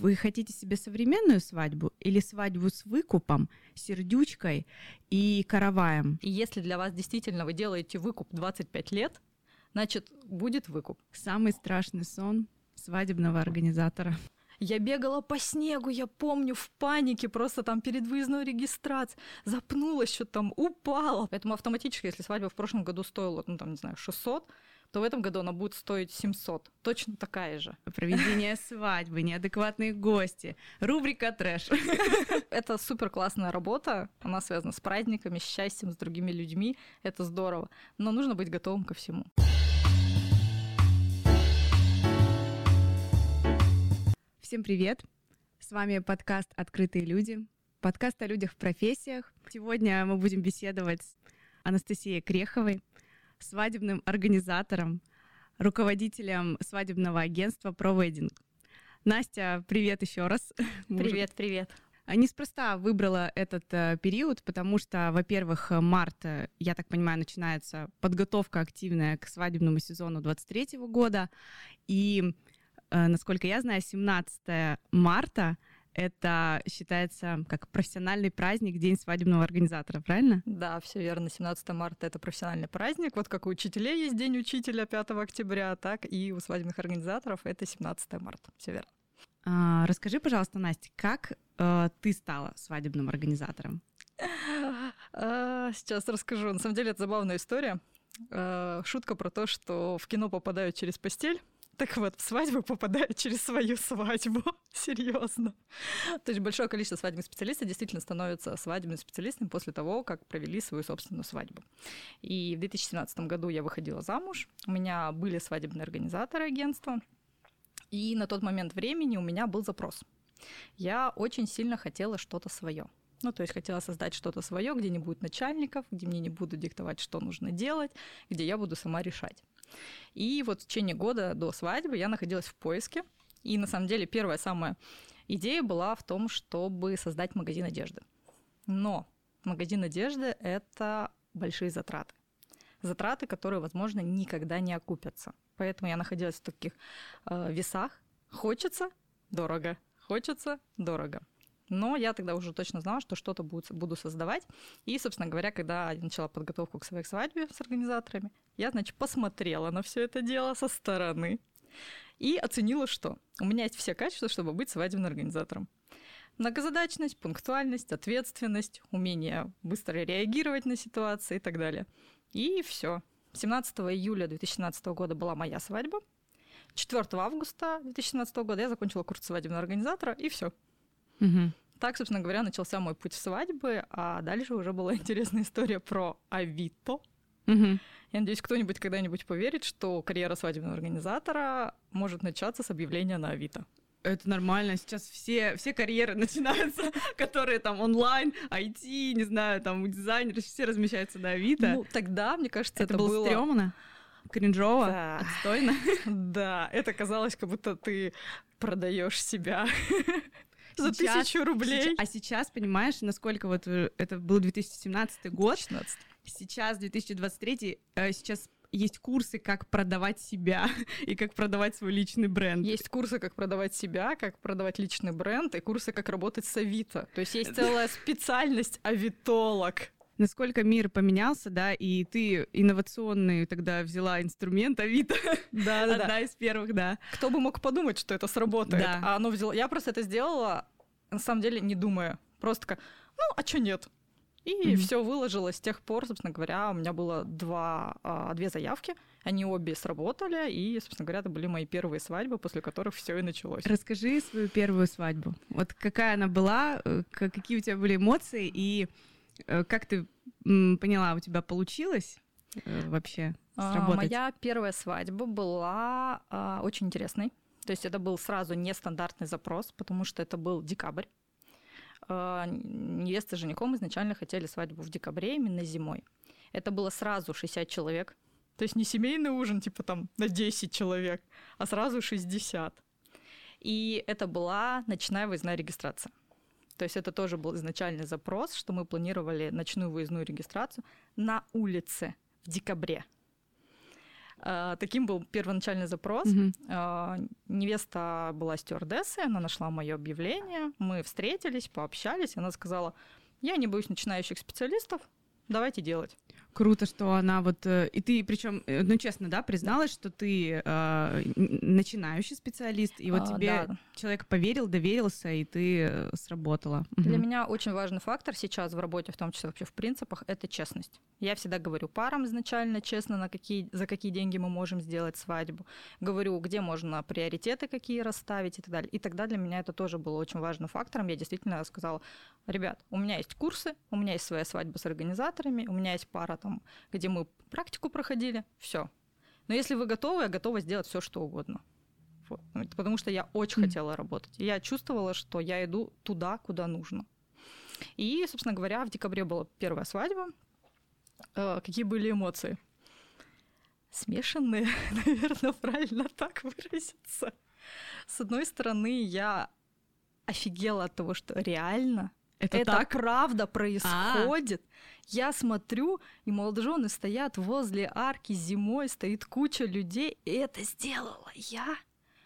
Вы хотите себе современную свадьбу или свадьбу с выкупом, сердючкой и караваем? И если для вас действительно вы делаете выкуп 25 лет, значит, будет выкуп. Самый страшный сон свадебного организатора. Я бегала по снегу, я помню, в панике, просто там перед выездной регистрацией, запнулась, что там упала. Поэтому автоматически, если свадьба в прошлом году стоила, ну там, не знаю, 600, то в этом году она будет стоить 700. Точно такая же. Проведение свадьбы, неадекватные гости, рубрика трэш. Это супер классная работа. Она связана с праздниками, с счастьем, с другими людьми. Это здорово. Но нужно быть готовым ко всему. Всем привет! С вами подкаст «Открытые люди», подкаст о людях в профессиях. Сегодня мы будем беседовать с Анастасией Креховой, свадебным организатором, руководителем свадебного агентства ProWedding. Настя, привет еще раз. Привет, привет. Неспроста выбрала этот э, период, потому что, во-первых, март, э, я так понимаю, начинается подготовка активная к свадебному сезону 23 года, и Э, насколько я знаю, 17 марта это считается как профессиональный праздник, День свадебного организатора, правильно? Да, все верно. 17 марта это профессиональный праздник. Вот как у учителей есть День учителя 5 октября, так и у свадебных организаторов это 17 марта. Все верно. А, расскажи, пожалуйста, Настя, как э, ты стала свадебным организатором? А, сейчас расскажу. На самом деле это забавная история. Э, шутка про то, что в кино попадают через постель. Так вот, в свадьбу попадают через свою свадьбу. Серьезно. То есть большое количество свадебных специалистов действительно становятся свадебными специалистами после того, как провели свою собственную свадьбу. И в 2017 году я выходила замуж. У меня были свадебные организаторы агентства. И на тот момент времени у меня был запрос. Я очень сильно хотела что-то свое. Ну, то есть хотела создать что-то свое, где не будет начальников, где мне не будут диктовать, что нужно делать, где я буду сама решать. И вот в течение года до свадьбы я находилась в поиске. И на самом деле первая самая идея была в том, чтобы создать магазин одежды. Но магазин одежды — это большие затраты. Затраты, которые, возможно, никогда не окупятся. Поэтому я находилась в таких э, весах. Хочется — дорого. Хочется — дорого. Но я тогда уже точно знала, что что-то буду создавать. И, собственно говоря, когда я начала подготовку к своей свадьбе с организаторами, я, значит, посмотрела на все это дело со стороны и оценила, что у меня есть все качества, чтобы быть свадебным организатором. Многозадачность, пунктуальность, ответственность, умение быстро реагировать на ситуации и так далее. И все. 17 июля 2017 года была моя свадьба. 4 августа 2017 года я закончила курс свадебного организатора, и все. Угу. Так, собственно говоря, начался мой путь в свадьбы, а дальше уже была интересная история про Авито. Угу. Я надеюсь, кто-нибудь когда-нибудь поверит, что карьера свадебного организатора может начаться с объявления на Авито. Это нормально. Сейчас все, все карьеры начинаются, которые там онлайн, IT, не знаю, там дизайнеры, все размещаются на Авито. Ну, тогда, мне кажется, это, это было... стрёмно, кринжово, да. отстойно. Да, это казалось, как будто ты продаешь себя за тысячу рублей. а сейчас, понимаешь, насколько вот э, это был 2017 год. 2016. Сейчас 2023, э, сейчас есть курсы, как продавать себя и как продавать свой личный бренд. Есть курсы, как продавать себя, как продавать личный бренд, и курсы, как работать с Авито. То есть есть целая специальность авитолог. Насколько мир поменялся, да, и ты инновационный тогда взяла инструмент Авито. Да, да, Одна из первых, да. Кто бы мог подумать, что это сработает? Да. А оно взяло. Я просто это сделала, на самом деле, не думая. Просто как, ну, а что нет? И mm-hmm. все выложилось с тех пор, собственно говоря, у меня было два, а, две заявки, они обе сработали, и, собственно говоря, это были мои первые свадьбы, после которых все и началось. Расскажи свою первую свадьбу. Вот какая она была, э, какие у тебя были эмоции, и как ты поняла, у тебя получилось э, вообще а, сработать? Моя первая свадьба была а, очень интересной. То есть это был сразу нестандартный запрос, потому что это был декабрь. А, невеста с женихом изначально хотели свадьбу в декабре, именно зимой. Это было сразу 60 человек. То есть не семейный ужин, типа там на 10 человек, а сразу 60. И это была ночная выездная регистрация. То есть это тоже был изначальный запрос, что мы планировали ночную выездную регистрацию на улице в декабре. А, таким был первоначальный запрос. Mm-hmm. Невеста была стюардессой, она нашла мое объявление, мы встретились, пообщались, она сказала, я не боюсь начинающих специалистов, давайте делать. Круто, что она вот... Э, и ты, причем, э, ну, честно, да, призналась, что ты э, начинающий специалист, и вот а, тебе да. человек поверил, доверился, и ты э, сработала. Для угу. меня очень важный фактор сейчас в работе, в том числе вообще в принципах, это честность. Я всегда говорю парам изначально честно, на какие, за какие деньги мы можем сделать свадьбу. Говорю, где можно приоритеты какие расставить и так далее. И тогда для меня это тоже было очень важным фактором. Я действительно сказала, ребят, у меня есть курсы, у меня есть своя свадьба с организаторами, у меня есть пара там, где мы практику проходили, все. Но если вы готовы, я готова сделать все, что угодно. Вот. Ну, потому что я очень mm. хотела работать. я чувствовала, что я иду туда, куда нужно. И, собственно говоря, в декабре была первая свадьба. Э, какие были эмоции? Смешанные, наверное, правильно так выразиться. С одной стороны, я офигела от того, что реально это, это так? правда происходит. А-а-а. Я смотрю, и молодожены стоят возле арки зимой, стоит куча людей, и это сделала я.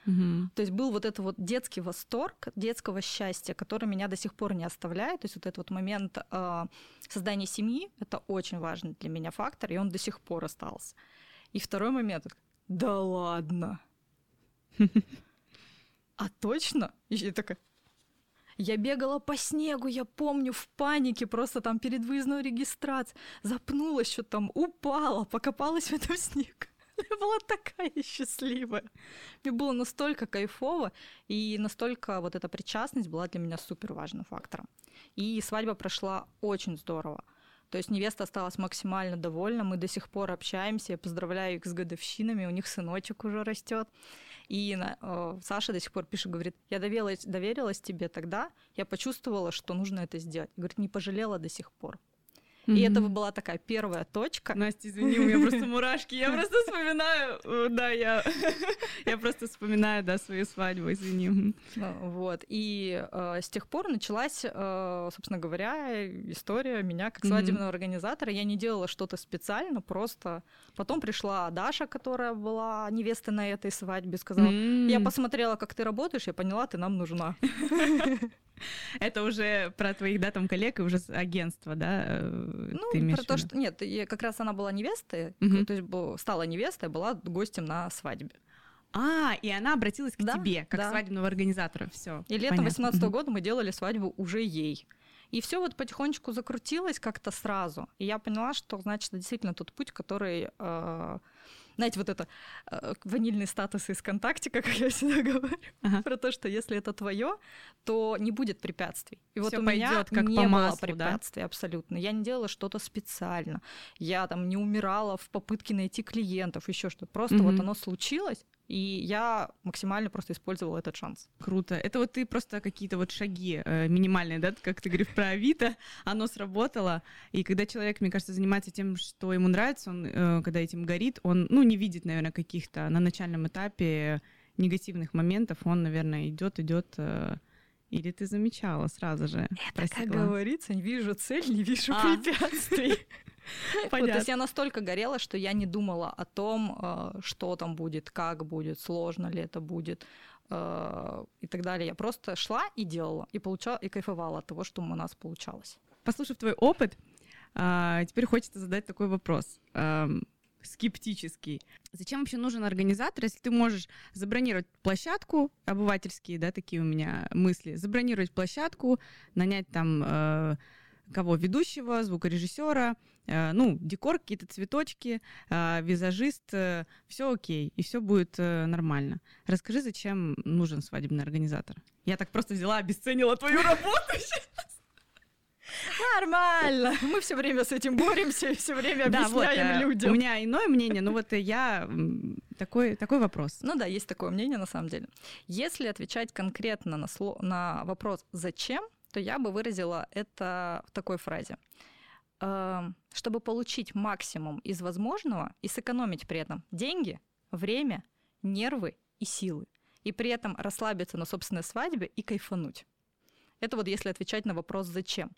Угу. То есть был вот этот вот детский восторг, детского счастья, который меня до сих пор не оставляет. То есть вот этот вот момент э, создания семьи, это очень важный для меня фактор, и он до сих пор остался. И второй момент, да ладно. А точно? И я такая, я бегала по снегу, я помню, в панике, просто там перед выездной регистрацией. Запнулась, что там упала, покопалась в этом снегу. Я была такая счастливая. Мне было настолько кайфово, и настолько вот эта причастность была для меня супер важным фактором. И свадьба прошла очень здорово. То есть невеста осталась максимально довольна, мы до сих пор общаемся, я поздравляю их с годовщинами, у них сыночек уже растет. И э, Саша до сих пор пишет, говорит, я доверилась, доверилась тебе тогда, я почувствовала, что нужно это сделать. Говорит, не пожалела до сих пор. Mm-hmm. И это была такая первая точка. Настя, извини, у меня просто мурашки. Я просто вспоминаю, э, да, я, я просто вспоминаю, да, свою свадьбу, извини. Вот. И э, с тех пор началась, э, собственно говоря, история меня как свадебного mm-hmm. организатора. Я не делала что-то специально, просто потом пришла Даша, которая была невестой на этой свадьбе, сказала, mm-hmm. я посмотрела, как ты работаешь, я поняла, ты нам нужна. Это уже про твоих, да, там коллег и уже агентство, да? Э, ну, про то, что... Нет, как раз она была невестой, то есть стала невестой, была гостем на свадьбе. А, и она обратилась к да, тебе, как да. свадебного организатора. Все. И летом 18 года мы делали свадьбу уже ей. И все вот потихонечку закрутилось как-то сразу. И я поняла, что, значит, действительно тот путь, который э, знаете, вот это э, ванильный статус из контактика, как я всегда говорю, ага. про то, что если это твое, то не будет препятствий. И вот у меня как не по маслу, было препятствий да? абсолютно. Я не делала что-то специально. Я там не умирала в попытке найти клиентов, еще что-то. Просто угу. вот оно случилось, и я максимально просто использовала этот шанс. Круто. Это вот ты просто какие-то вот шаги э, минимальные, да, как ты говоришь про Авито, оно сработало. И когда человек, мне кажется, занимается тем, что ему нравится, он, э, когда этим горит, он, ну, не видит, наверное, каких-то на начальном этапе негативных моментов, он, наверное, идет, идет. Э, или ты замечала сразу же? Это, просекла? как говорится, не вижу цель, не вижу а. препятствий. Вот, то есть я настолько горела, что я не думала о том, э, что там будет, как будет, сложно ли это будет э, и так далее. Я просто шла и делала, и получала, и кайфовала от того, что у нас получалось. Послушав твой опыт, а, теперь хочется задать такой вопрос скептический. Зачем вообще нужен организатор, если ты можешь забронировать площадку, обывательские, да, такие у меня мысли, забронировать площадку, нанять там э, кого ведущего, звукорежиссера, э, ну, декор, какие-то цветочки, э, визажист, э, все окей, и все будет нормально. Расскажи, зачем нужен свадебный организатор? Я так просто взяла, обесценила твою работу Нормально. Мы все время с этим боремся и все время объясняем да, вот, людям. У меня иное мнение, но вот я такой, такой вопрос. Ну да, есть такое мнение на самом деле. Если отвечать конкретно на, сло, на вопрос «зачем?», то я бы выразила это в такой фразе. Эм, чтобы получить максимум из возможного и сэкономить при этом деньги, время, нервы и силы. И при этом расслабиться на собственной свадьбе и кайфануть. Это вот если отвечать на вопрос «зачем?».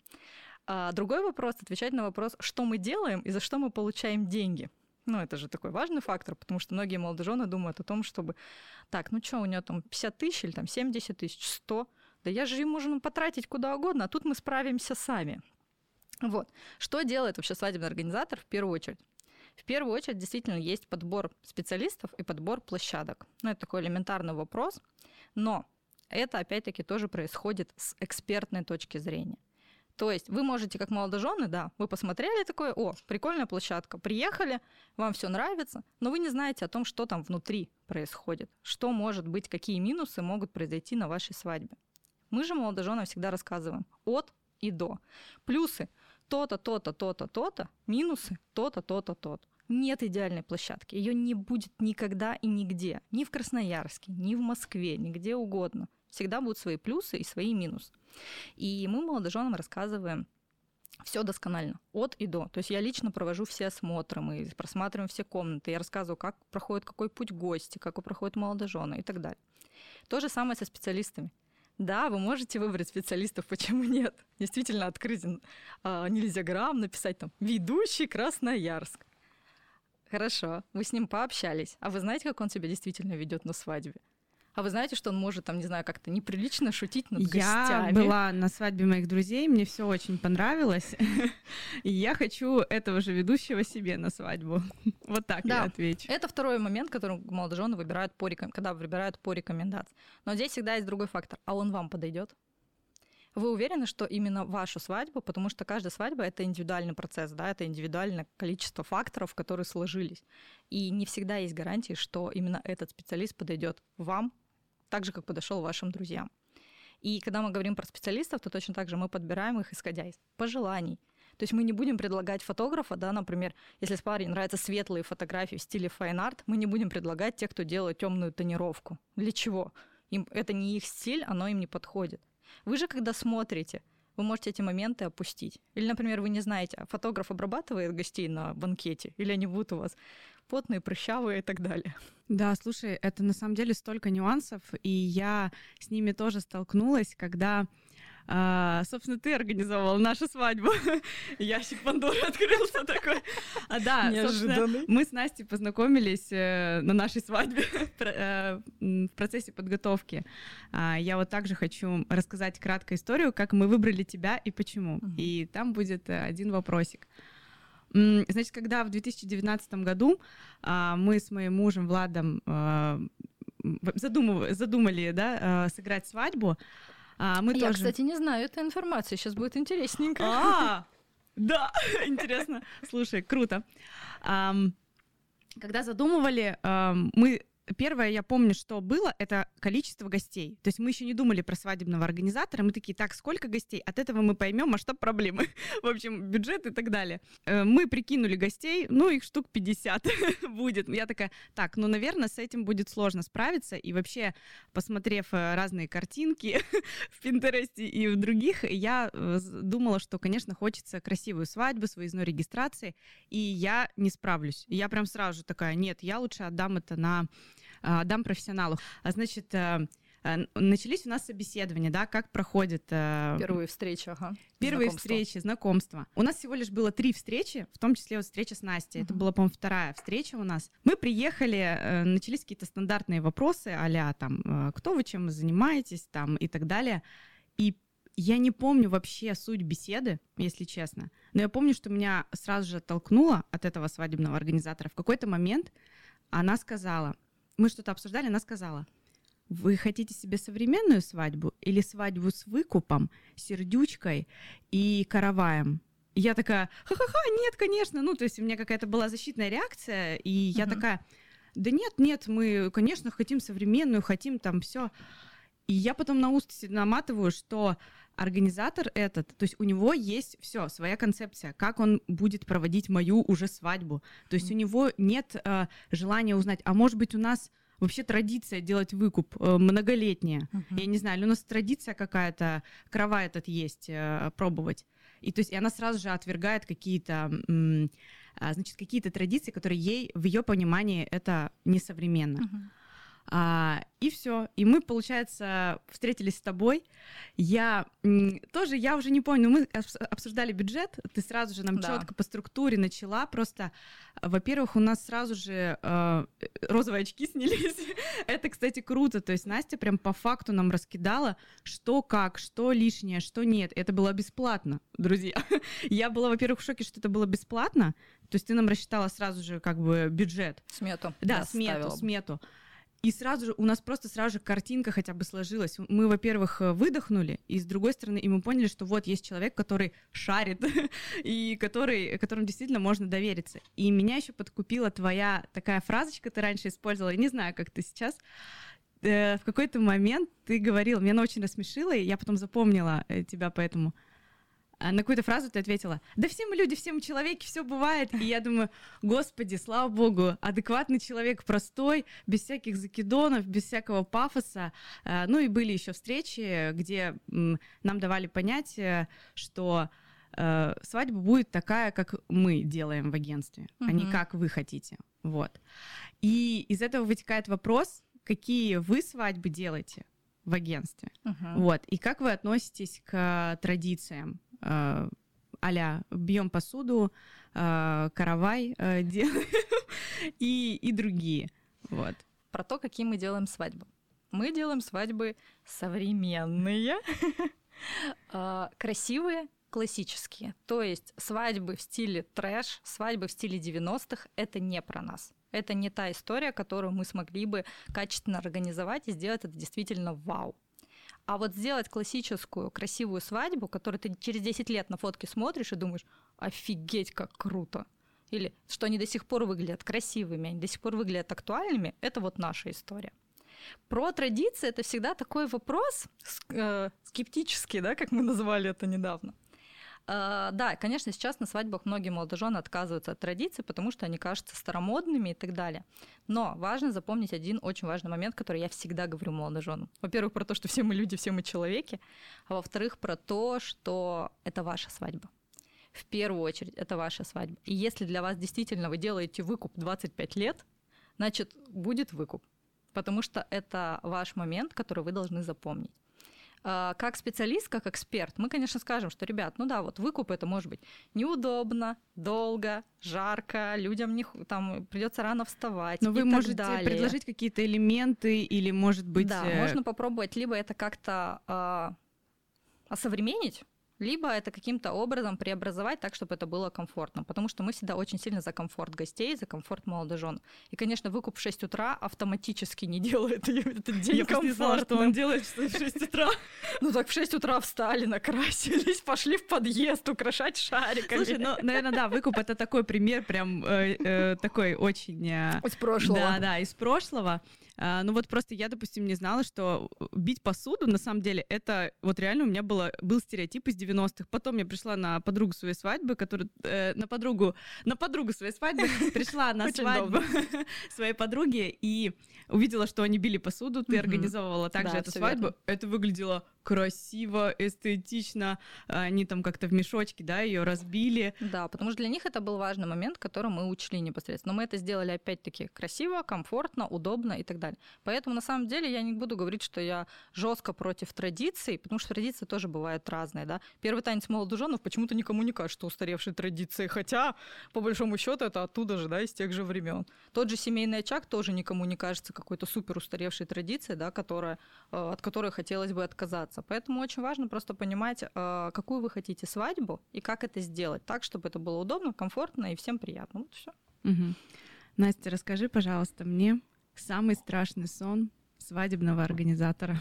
А другой вопрос — отвечать на вопрос, что мы делаем и за что мы получаем деньги. Ну, это же такой важный фактор, потому что многие молодожены думают о том, чтобы, так, ну что, у нее там 50 тысяч или там 70 тысяч, 100, да я же им можно потратить куда угодно, а тут мы справимся сами. Вот. Что делает вообще свадебный организатор в первую очередь? В первую очередь действительно есть подбор специалистов и подбор площадок. Ну, это такой элементарный вопрос, но это опять-таки тоже происходит с экспертной точки зрения. То есть вы можете, как молодожены, да, вы посмотрели такое, о, прикольная площадка, приехали, вам все нравится, но вы не знаете о том, что там внутри происходит, что может быть, какие минусы могут произойти на вашей свадьбе. Мы же молодоженам всегда рассказываем от и до. Плюсы то-то, то-то, то-то, то-то, минусы то-то, то-то, то-то. Нет идеальной площадки. Ее не будет никогда и нигде. Ни в Красноярске, ни в Москве, нигде угодно. Всегда будут свои плюсы и свои минусы. И мы молодоженам рассказываем все досконально, от и до. То есть я лично провожу все осмотры, мы просматриваем все комнаты, я рассказываю, как проходит какой путь гости, как проходят молодожены и так далее. То же самое со специалистами. Да, вы можете выбрать специалистов, почему нет? Действительно открыть а, нельзя грамм, написать там «Ведущий Красноярск». Хорошо, вы с ним пообщались. А вы знаете, как он себя действительно ведет на свадьбе? А вы знаете, что он может, там, не знаю, как-то неприлично шутить над гостями? Я была на свадьбе моих друзей, мне все очень понравилось. И я хочу этого же ведущего себе на свадьбу. Вот так да. я отвечу. Это второй момент, который молодожены выбирают по когда выбирают по рекомендации. Но здесь всегда есть другой фактор. А он вам подойдет? Вы уверены, что именно вашу свадьбу, потому что каждая свадьба это индивидуальный процесс, да, это индивидуальное количество факторов, которые сложились. И не всегда есть гарантии, что именно этот специалист подойдет вам так же, как подошел вашим друзьям. И когда мы говорим про специалистов, то точно так же мы подбираем их, исходя из пожеланий. То есть мы не будем предлагать фотографа, да, например, если с парень нравятся светлые фотографии в стиле файн-арт, мы не будем предлагать тех, кто делает темную тонировку. Для чего? Им, это не их стиль, оно им не подходит. Вы же, когда смотрите, вы можете эти моменты опустить. Или, например, вы не знаете, а фотограф обрабатывает гостей на банкете, или они будут у вас потные, прыщавые и так далее. Да, слушай, это на самом деле столько нюансов, и я с ними тоже столкнулась, когда а, собственно, ты организовал нашу свадьбу. Ящик Пандоры открылся такой. А, да, собственно, мы с Настей познакомились э, на нашей свадьбе э, в процессе подготовки. А, я вот также хочу рассказать кратко историю, как мы выбрали тебя и почему. И там будет э, один вопросик. Значит, когда в 2019 году а, мы с моим мужем Владом а, задумав, задумали да, а, сыграть свадьбу, мы Я, тоже... кстати, не знаю этой информации. Сейчас будет интересненько. А, да, интересно. Слушай, круто. Когда задумывали, мы Первое, я помню, что было, это количество гостей. То есть мы еще не думали про свадебного организатора. Мы такие, так, сколько гостей? От этого мы поймем масштаб проблемы. В общем, бюджет и так далее. Э, мы прикинули гостей, ну, их штук 50 будет. Я такая, так, ну, наверное, с этим будет сложно справиться. И вообще, посмотрев э, разные картинки в Пинтересте и в других, я э, думала, что, конечно, хочется красивую свадьбу с выездной регистрацией, и я не справлюсь. Я прям сразу же такая, нет, я лучше отдам это на дам профессионалу. А значит, э, э, начались у нас собеседования, да, как проходит... Э, первые встречи, ага. Первые знакомства. встречи, знакомства. У нас всего лишь было три встречи, в том числе вот встреча с Настей. Uh-huh. Это была, по-моему, вторая встреча у нас. Мы приехали, начались какие-то стандартные вопросы а там, кто вы, чем вы занимаетесь, там, и так далее. И я не помню вообще суть беседы, если честно. Но я помню, что меня сразу же толкнуло от этого свадебного организатора. В какой-то момент она сказала, мы что-то обсуждали, она сказала, вы хотите себе современную свадьбу или свадьбу с выкупом, сердючкой и караваем? я такая, ха-ха-ха, нет, конечно. Ну, то есть у меня какая-то была защитная реакция, и я uh-huh. такая, да нет, нет, мы, конечно, хотим современную, хотим там все. И я потом на уст наматываю, что организатор этот, то есть у него есть все, своя концепция, как он будет проводить мою уже свадьбу. То есть mm-hmm. у него нет э, желания узнать, а может быть у нас вообще традиция делать выкуп э, многолетняя. Uh-huh. Я не знаю, или у нас традиция какая-то, крова этот есть, э, пробовать. И то есть и она сразу же отвергает какие-то, э, значит, какие-то традиции, которые ей, в ее понимании, это несовременно. Uh-huh. А, и все. И мы, получается, встретились с тобой. Я тоже, я уже не помню, мы обсуждали бюджет. Ты сразу же нам да. четко по структуре начала. Просто, во-первых, у нас сразу же э, розовые очки снялись. Это, кстати, круто. То есть Настя прям по факту нам раскидала, что как, что лишнее, что нет. Это было бесплатно, друзья. Я была, во-первых, в шоке, что это было бесплатно. То есть ты нам рассчитала сразу же как бы бюджет. Смету. Да, да смету, ставила. смету. И сразу же у нас просто сразу же картинка хотя бы сложилась. Мы, во-первых, э, выдохнули, и с другой стороны, и мы поняли, что вот есть человек, который шарит, и который, которому действительно можно довериться. И меня еще подкупила твоя такая фразочка, ты раньше использовала, я не знаю, как ты сейчас, э, в какой-то момент ты говорил, меня она очень рассмешила, и я потом запомнила э, тебя поэтому. А на какую-то фразу ты ответила, да все мы люди, все мы человеки, все бывает. И я думаю, господи, слава богу, адекватный человек, простой, без всяких закидонов, без всякого пафоса. А, ну и были еще встречи, где нам давали понять, что э, свадьба будет такая, как мы делаем в агентстве, угу. а не как вы хотите. Вот. И из этого вытекает вопрос, какие вы свадьбы делаете в агентстве. Uh-huh. Вот. И как вы относитесь к традициям? Э, а бьем посуду, э, каравай э, делаем и, и другие. Вот. Про то, какие мы делаем свадьбы. Мы делаем свадьбы современные, красивые, классические. То есть свадьбы в стиле трэш, свадьбы в стиле 90-х — это не про нас. Это не та история, которую мы смогли бы качественно организовать и сделать это действительно вау. А вот сделать классическую красивую свадьбу, которую ты через 10 лет на фотке смотришь и думаешь, офигеть, как круто. Или что они до сих пор выглядят красивыми, они до сих пор выглядят актуальными, это вот наша история. Про традиции это всегда такой вопрос э, скептический, да, как мы назвали это недавно. А, да, конечно, сейчас на свадьбах многие молодожены отказываются от традиций, потому что они кажутся старомодными и так далее. Но важно запомнить один очень важный момент, который я всегда говорю молодоженам. Во-первых, про то, что все мы люди, все мы человеки, а во-вторых, про то, что это ваша свадьба. В первую очередь, это ваша свадьба. И если для вас действительно вы делаете выкуп 25 лет, значит, будет выкуп. Потому что это ваш момент, который вы должны запомнить. А, как специалист, как эксперт, мы, конечно, скажем, что, ребят, ну да, вот выкуп это может быть неудобно, долго, жарко, людям не, там придется рано вставать. Но вы можете далее. предложить какие-то элементы или, может быть... Да, э... можно попробовать либо это как-то э, осовременить, либо это каким-то образом преобразовать так, чтобы это было комфортно. Потому что мы всегда очень сильно за комфорт гостей, за комфорт молодожен. И, конечно, выкуп в 6 утра автоматически не делает этот день Я не знала, что он делает в 6 утра. Ну так в 6 утра встали, накрасились, пошли в подъезд украшать шариками. Слушай, ну, наверное, да, выкуп это такой пример, прям э, э, такой очень... Э, из прошлого. Да, да, из прошлого. А, ну вот просто я, допустим, не знала, что бить посуду, на самом деле, это вот реально у меня было, был стереотип из 90-х. Потом я пришла на подругу своей свадьбы, которая э, на подругу, на подругу своей свадьбы, пришла на свадьбу своей подруги и увидела, что они били посуду, ты организовывала также эту свадьбу. Это выглядело красиво, эстетично, они там как-то в мешочке, да, ее разбили. Да, потому что для них это был важный момент, который мы учли непосредственно. Но мы это сделали опять-таки красиво, комфортно, удобно и так далее. Поэтому на самом деле я не буду говорить, что я жестко против традиций, потому что традиции тоже бывают разные, да. Первый танец молодоженов почему-то никому не кажется устаревшей традицией, хотя по большому счету это оттуда же, да, из тех же времен. Тот же семейный очаг тоже никому не кажется какой-то супер устаревшей традицией, да, которая, э, от которой хотелось бы отказаться общаться. Поэтому очень важно просто понимать, э, какую вы хотите свадьбу и как это сделать так, чтобы это было удобно, комфортно и всем приятно. Вот все. Угу. Настя, расскажи, пожалуйста, мне самый страшный сон свадебного организатора.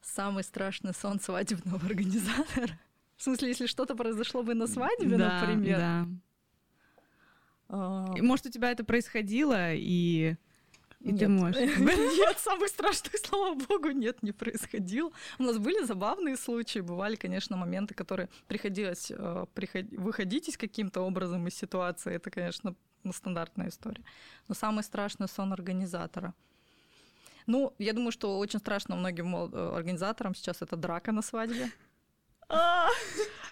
Самый страшный сон свадебного организатора? В смысле, если что-то произошло бы на свадьбе, да, например? Да. А... Может, у тебя это происходило, и и нет. ты можешь. Нет, самый страшный, слава богу, нет, не происходил. У нас были забавные случаи, бывали, конечно, моменты, которые приходилось э, приход... выходить из каким-то образом из ситуации. Это, конечно, ну, стандартная история. Но самый страшный сон организатора. Ну, я думаю, что очень страшно многим э, организаторам сейчас это драка на свадьбе.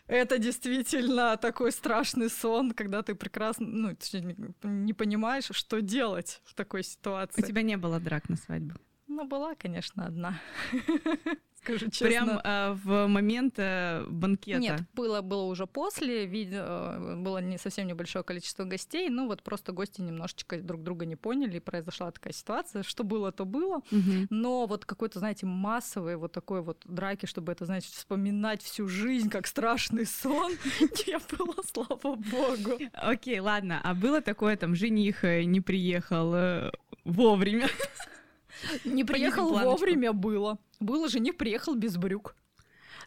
Это действительно такой страшный сон, когда ты прекрасно, ну, не понимаешь, что делать в такой ситуации. У тебя не было драк на свадьбу? Ну, была, конечно, одна. Скажу честно. Прям э, в момент э, банкета? Нет, было, было уже после, видео, э, было не совсем небольшое количество гостей, ну вот просто гости немножечко друг друга не поняли, и произошла такая ситуация, что было, то было, угу. но вот какой-то, знаете, массовый вот такой вот драки, чтобы это, знаете, вспоминать всю жизнь как страшный сон, не было, слава богу. Окей, ладно, а было такое, там, жених э, не приехал э, вовремя? Не приехал вовремя было. Было жених приехал без брюк.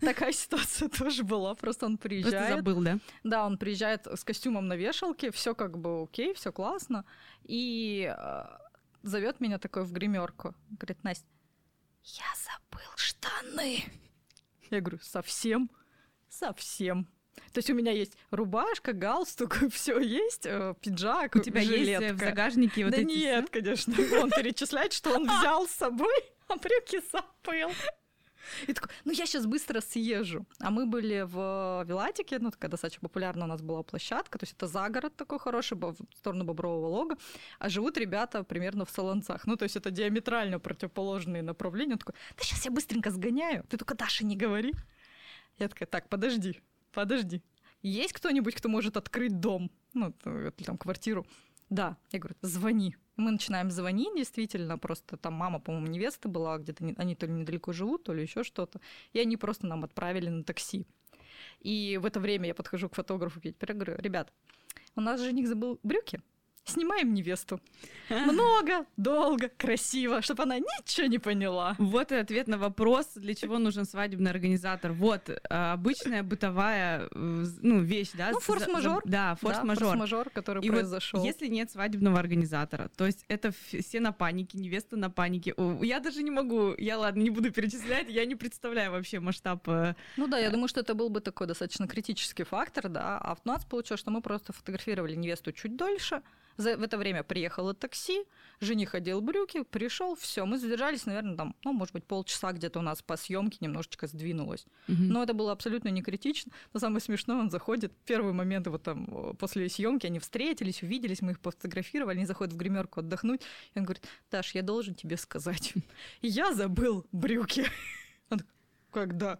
Такая ситуация тоже была. Просто он приезжает. Просто забыл, да? Да, он приезжает с костюмом на вешалке, все как бы окей, все классно. И э, зовет меня такой в гримерку. Говорит, Настя, я забыл штаны. Я говорю, совсем? Совсем. То есть у меня есть рубашка, галстук, все есть, э, пиджак, У тебя жилетка. есть в загажнике вот да эти нет, все? конечно. Он перечисляет, что он взял с собой, а брюки забыл. И такой, ну я сейчас быстро съезжу. А мы были в Вилатике, ну такая достаточно популярная у нас была площадка, то есть это загород такой хороший, в сторону Бобрового лога, а живут ребята примерно в Солонцах. Ну то есть это диаметрально противоположные направления. Он такой, да сейчас я быстренько сгоняю, ты только Даша не говори. Я такая, так, подожди, подожди, есть кто-нибудь, кто может открыть дом, ну, там, квартиру? Да. Я говорю, звони. Мы начинаем звонить, действительно, просто там мама, по-моему, невеста была, где-то они то ли недалеко живут, то ли еще что-то. И они просто нам отправили на такси. И в это время я подхожу к фотографу, теперь говорю, ребят, у нас жених забыл брюки, снимаем невесту. Много, долго, красиво, чтобы она ничего не поняла. Вот и ответ на вопрос, для чего нужен свадебный организатор. Вот а, обычная бытовая э, ну, вещь, да? Ну, форс-мажор. Да, форс-мажор. Да, форс-мажор, который и произошел. Вот, если нет свадебного организатора, то есть это все на панике, невеста на панике. Я даже не могу, я ладно, не буду перечислять, я не представляю вообще масштаб. Э, ну да, я думаю, что это был бы такой достаточно критический фактор, да. А у нас получилось, что мы просто фотографировали невесту чуть дольше, за, в это время приехало такси, жених одел брюки, пришел, все, мы задержались, наверное, там, ну, может быть, полчаса где-то у нас по съемке немножечко сдвинулось. Угу. Но это было абсолютно не критично. Но самое смешное, он заходит, первые моменты вот там после съемки они встретились, увиделись, мы их пофотографировали, они заходят в гримерку отдохнуть, и он говорит, Даш, я должен тебе сказать, я забыл брюки. Он когда?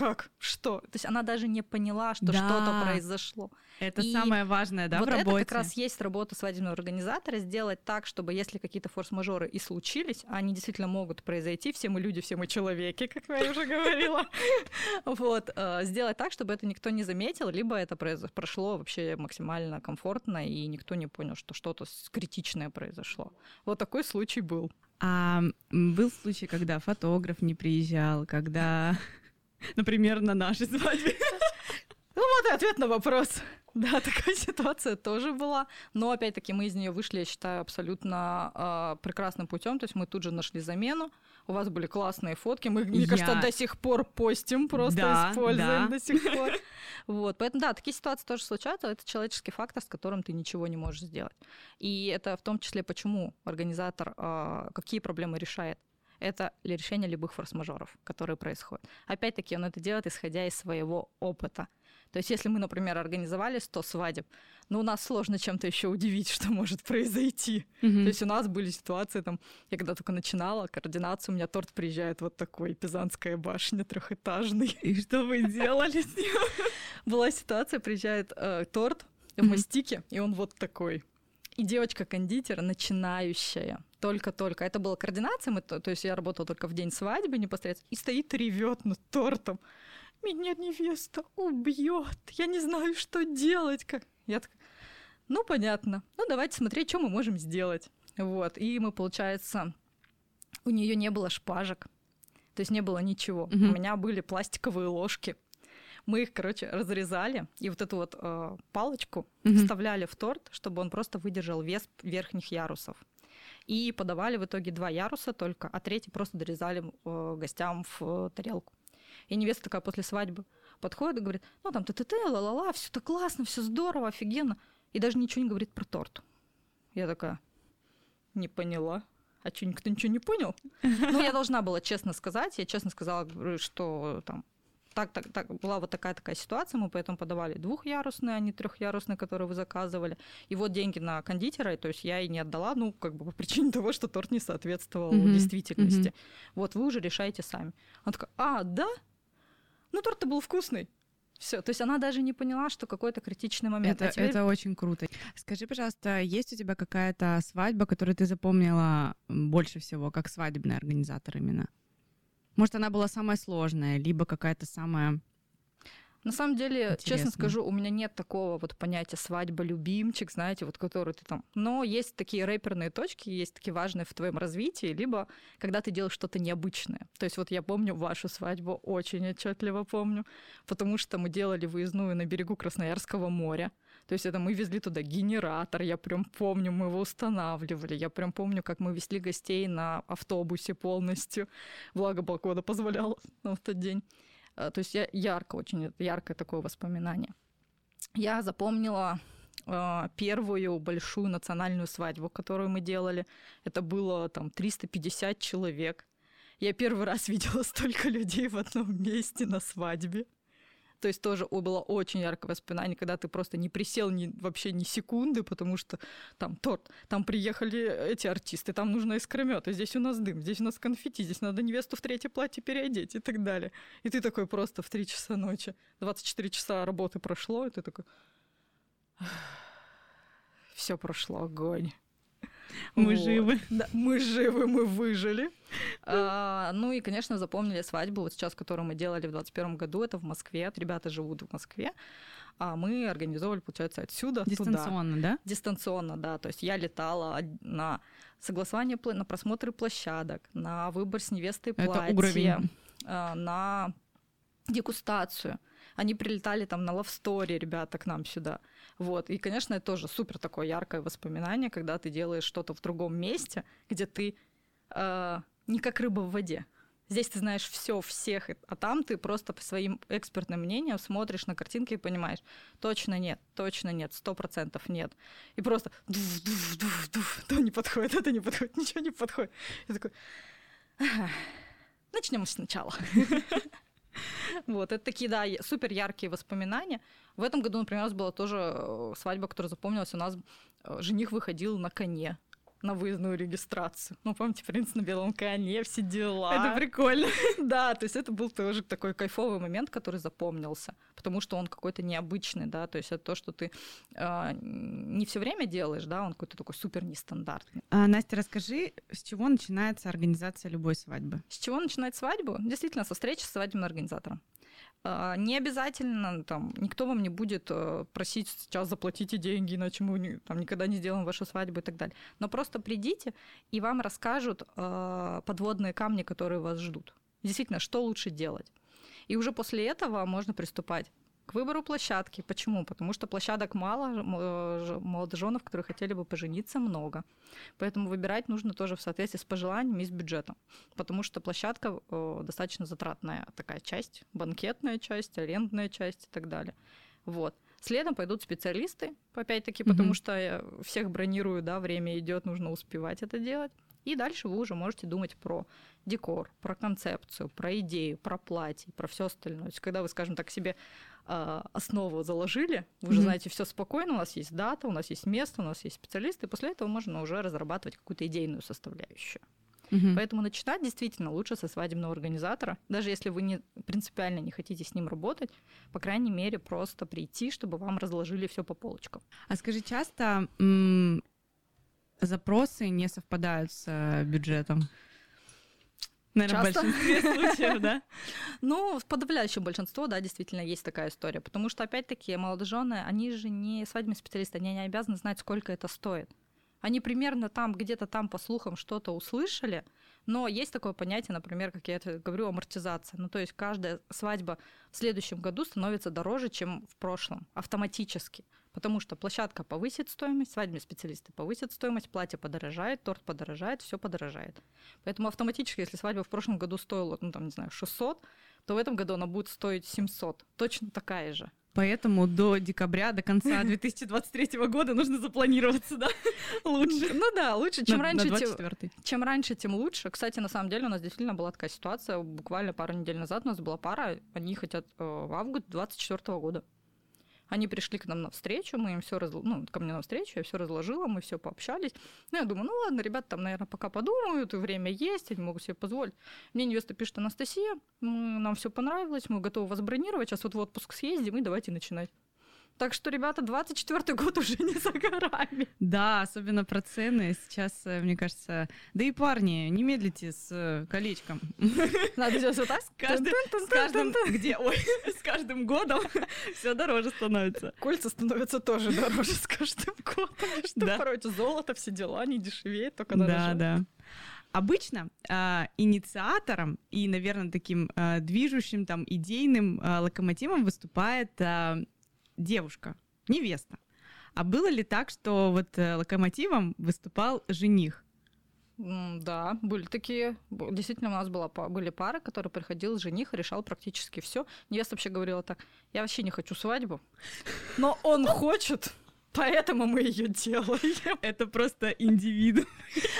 как, что. То есть она даже не поняла, что да. что-то произошло. Это и самое важное, да, вот в работе. это как раз есть работа свадебного организатора, сделать так, чтобы если какие-то форс-мажоры и случились, они действительно могут произойти, все мы люди, все мы человеки, как я уже говорила, вот, э, сделать так, чтобы это никто не заметил, либо это прошло вообще максимально комфортно, и никто не понял, что что-то критичное произошло. Вот такой случай был. А был случай, когда фотограф не приезжал, когда Например, на нашей свадьбе. Ну вот и ответ на вопрос. Да, такая ситуация тоже была. Но опять-таки мы из нее вышли, я считаю, абсолютно э, прекрасным путем. То есть мы тут же нашли замену. У вас были классные фотки. Мы, мне я... кажется, до сих пор постим, просто да, используем да. до сих пор. Вот. Поэтому, да, такие ситуации тоже случаются. Это человеческий фактор, с которым ты ничего не можешь сделать. И это в том числе, почему организатор э, какие проблемы решает это решение любых форс-мажоров, которые происходят. Опять-таки, он это делает, исходя из своего опыта. То есть, если мы, например, организовали 100 свадеб, но ну, у нас сложно чем-то еще удивить, что может произойти. Mm-hmm. То есть у нас были ситуации, там, я когда только начинала координацию, у меня торт приезжает вот такой, Пизанская башня трехэтажный. И что вы делали с ним? Была ситуация, приезжает э, торт в мастике, и он вот такой. И девочка-кондитер начинающая, только-только. Это была координация, мы, то, то есть я работала только в день свадьбы непосредственно, и стоит ревет над тортом. Меня невеста убьет, я не знаю, что делать. Как... Я так, ну, понятно. Ну, давайте смотреть, что мы можем сделать. Вот. И мы, получается, у нее не было шпажек, то есть не было ничего. Угу. У меня были пластиковые ложки. Мы их, короче, разрезали и вот эту вот э, палочку угу. вставляли в торт, чтобы он просто выдержал вес верхних ярусов. И подавали в итоге два яруса только, а третий просто дорезали э, гостям в э, тарелку. И невеста такая после свадьбы подходит и говорит, ну там т-т-т, ла-ла-ла, все так классно, все здорово, офигенно. И даже ничего не говорит про торт. Я такая, не поняла. А что, никто ничего не понял? Ну, я должна была честно сказать. Я честно сказала, что там так, так, так, была вот такая такая ситуация, мы поэтому подавали двухъярусные, а не трехъярусные, которые вы заказывали. И вот деньги на кондитера, то есть я и не отдала, ну, как бы по причине того, что торт не соответствовал mm-hmm. действительности. Mm-hmm. Вот вы уже решаете сами. Она такая, а, да? Ну, торт-то был вкусный. Все, то есть она даже не поняла, что какой-то критичный момент. Это, а теперь... это очень круто. Скажи, пожалуйста, есть у тебя какая-то свадьба, которую ты запомнила больше всего, как свадебный организатор именно? Может, она была самая сложная, либо какая-то самая на самом деле, Интересно. честно скажу, у меня нет такого вот понятия свадьба-любимчик, знаете, вот который ты там... Но есть такие рэперные точки, есть такие важные в твоем развитии, либо когда ты делаешь что-то необычное. То есть вот я помню вашу свадьбу, очень отчетливо помню, потому что мы делали выездную на берегу Красноярского моря. То есть это мы везли туда генератор, я прям помню, мы его устанавливали, я прям помню, как мы везли гостей на автобусе полностью. Благо погода позволяла в тот день. Э, то есть я ярко, очень яркое такое воспоминание. Я запомнила э, первую большую национальную свадьбу, которую мы делали. Это было там 350 человек. Я первый раз видела столько людей в одном месте на свадьбе. То есть тоже было очень яркое воспоминание, когда ты просто не присел ни, вообще ни секунды, потому что там торт, там приехали эти артисты, там нужно искрометы, здесь у нас дым, здесь у нас конфетти, здесь надо невесту в третье платье переодеть и так далее. И ты такой просто в 3 часа ночи, 24 часа работы прошло, и ты такой... Все прошло, огонь. Мы вот. живы. Да, мы живы, мы выжили. А, ну и, конечно, запомнили свадьбу, вот сейчас, которую мы делали в 2021 году, это в Москве. Ребята живут в Москве. А мы организовывали, получается, отсюда Дистанционно, туда. да? Дистанционно, да. То есть я летала на согласование, на просмотры площадок, на выбор с невестой платья, это уровень. А, на дегустацию. Они прилетали там на лавстори, ребята, к нам сюда. Вот. И, конечно, это тоже супер такое яркое воспоминание, когда ты делаешь что-то в другом месте, где ты э, не как рыба в воде. Здесь ты знаешь все, всех, а там ты просто по своим экспертным мнениям смотришь на картинки и понимаешь, точно нет, точно нет, сто процентов нет. И просто дуф, дуф, дуф, дуф, то не подходит, это не подходит, ничего не подходит. Я такой, начнем сначала. Вот, это такие, да, супер яркие воспоминания. В этом году, например, у нас была тоже э, свадьба, которая запомнилась. У нас э, жених выходил на коне на выездную регистрацию. Ну, помните, принц на белом коне, все дела. Это прикольно. Да, то есть это был тоже такой кайфовый момент, который запомнился, потому что он какой-то необычный, да, то есть это то, что ты э, не все время делаешь, да, он какой-то такой супер нестандартный. А, Настя, расскажи, с чего начинается организация любой свадьбы? С чего начинать свадьбу? Действительно, со встречи с свадебным организатором. А, не обязательно, там, никто вам не будет э, просить сейчас заплатите деньги, иначе мы там, никогда не сделаем вашу свадьбу и так далее. Но просто придите, и вам расскажут э, подводные камни, которые вас ждут. Действительно, что лучше делать. И уже после этого можно приступать к выбору площадки. Почему? Потому что площадок мало, э, молодоженов, которые хотели бы пожениться, много. Поэтому выбирать нужно тоже в соответствии с пожеланиями и с бюджетом. Потому что площадка э, достаточно затратная такая часть, банкетная часть, арендная часть и так далее. Вот. Следом пойдут специалисты, опять-таки, потому mm-hmm. что всех бронирую, да, время идет, нужно успевать это делать. И дальше вы уже можете думать про декор, про концепцию, про идею, про платье, про все остальное. То есть, когда вы, скажем так, себе э, основу заложили, вы уже mm-hmm. знаете все спокойно, у нас есть дата, у нас есть место, у нас есть специалисты, и после этого можно уже разрабатывать какую-то идейную составляющую. Угу. Поэтому начинать действительно лучше со свадебного организатора. Даже если вы не, принципиально не хотите с ним работать, по крайней мере, просто прийти, чтобы вам разложили все по полочкам. А скажи, часто м- запросы не совпадают с э, бюджетом? Наверное, Часто? в большинстве случаев, да? Ну, в подавляющем большинство, да, действительно есть такая история. Потому что, опять-таки, молодожены, они же не свадебные специалисты, они не обязаны знать, сколько это стоит. Они примерно там, где-то там по слухам что-то услышали, но есть такое понятие, например, как я это говорю, амортизация. Ну, то есть каждая свадьба в следующем году становится дороже, чем в прошлом, автоматически. Потому что площадка повысит стоимость, свадебные специалисты повысят стоимость, платье подорожает, торт подорожает, все подорожает. Поэтому автоматически, если свадьба в прошлом году стоила, ну, там, не знаю, 600, то в этом году она будет стоить 700. Точно такая же. Поэтому до декабря, до конца 2023 года нужно запланироваться, да? Лучше. Ну да, лучше, чем На- раньше, на тем, 24-й. чем раньше, тем лучше. Кстати, на самом деле у нас действительно была такая ситуация. Буквально пару недель назад у нас была пара, они хотят э, в август 24 года. Они пришли к нам на встречу, мы им все ну, ко мне на встречу, я все разложила, мы все пообщались. Ну, я думаю, ну ладно, ребята там, наверное, пока подумают, и время есть, они могут себе позволить. Мне невеста пишет, Анастасия, нам все понравилось, мы готовы вас бронировать, сейчас вот в отпуск съездим, и давайте начинать. Так что, ребята, 24 год уже не за горами. Да, особенно про цены. Сейчас, э, мне кажется, да и парни, не медлите с э, колечком. Надо сейчас вот так. С каждым, с каждым, где, ой, с каждым годом все дороже становится. Кольца становятся тоже дороже с каждым годом. Что Да. порой золото, все дела не дешевеет, только Да, дорожает. да. Обычно а, инициатором и, наверное, таким а, движущим, там, идейным а, локомотивом выступает а, девушка, невеста. А было ли так, что вот э, локомотивом выступал жених? Да, были такие. Действительно, у нас была, были пары, которые приходил жених и решал практически все. Невеста вообще говорила так: я вообще не хочу свадьбу, но он хочет, поэтому мы ее делаем. Это просто индивиду.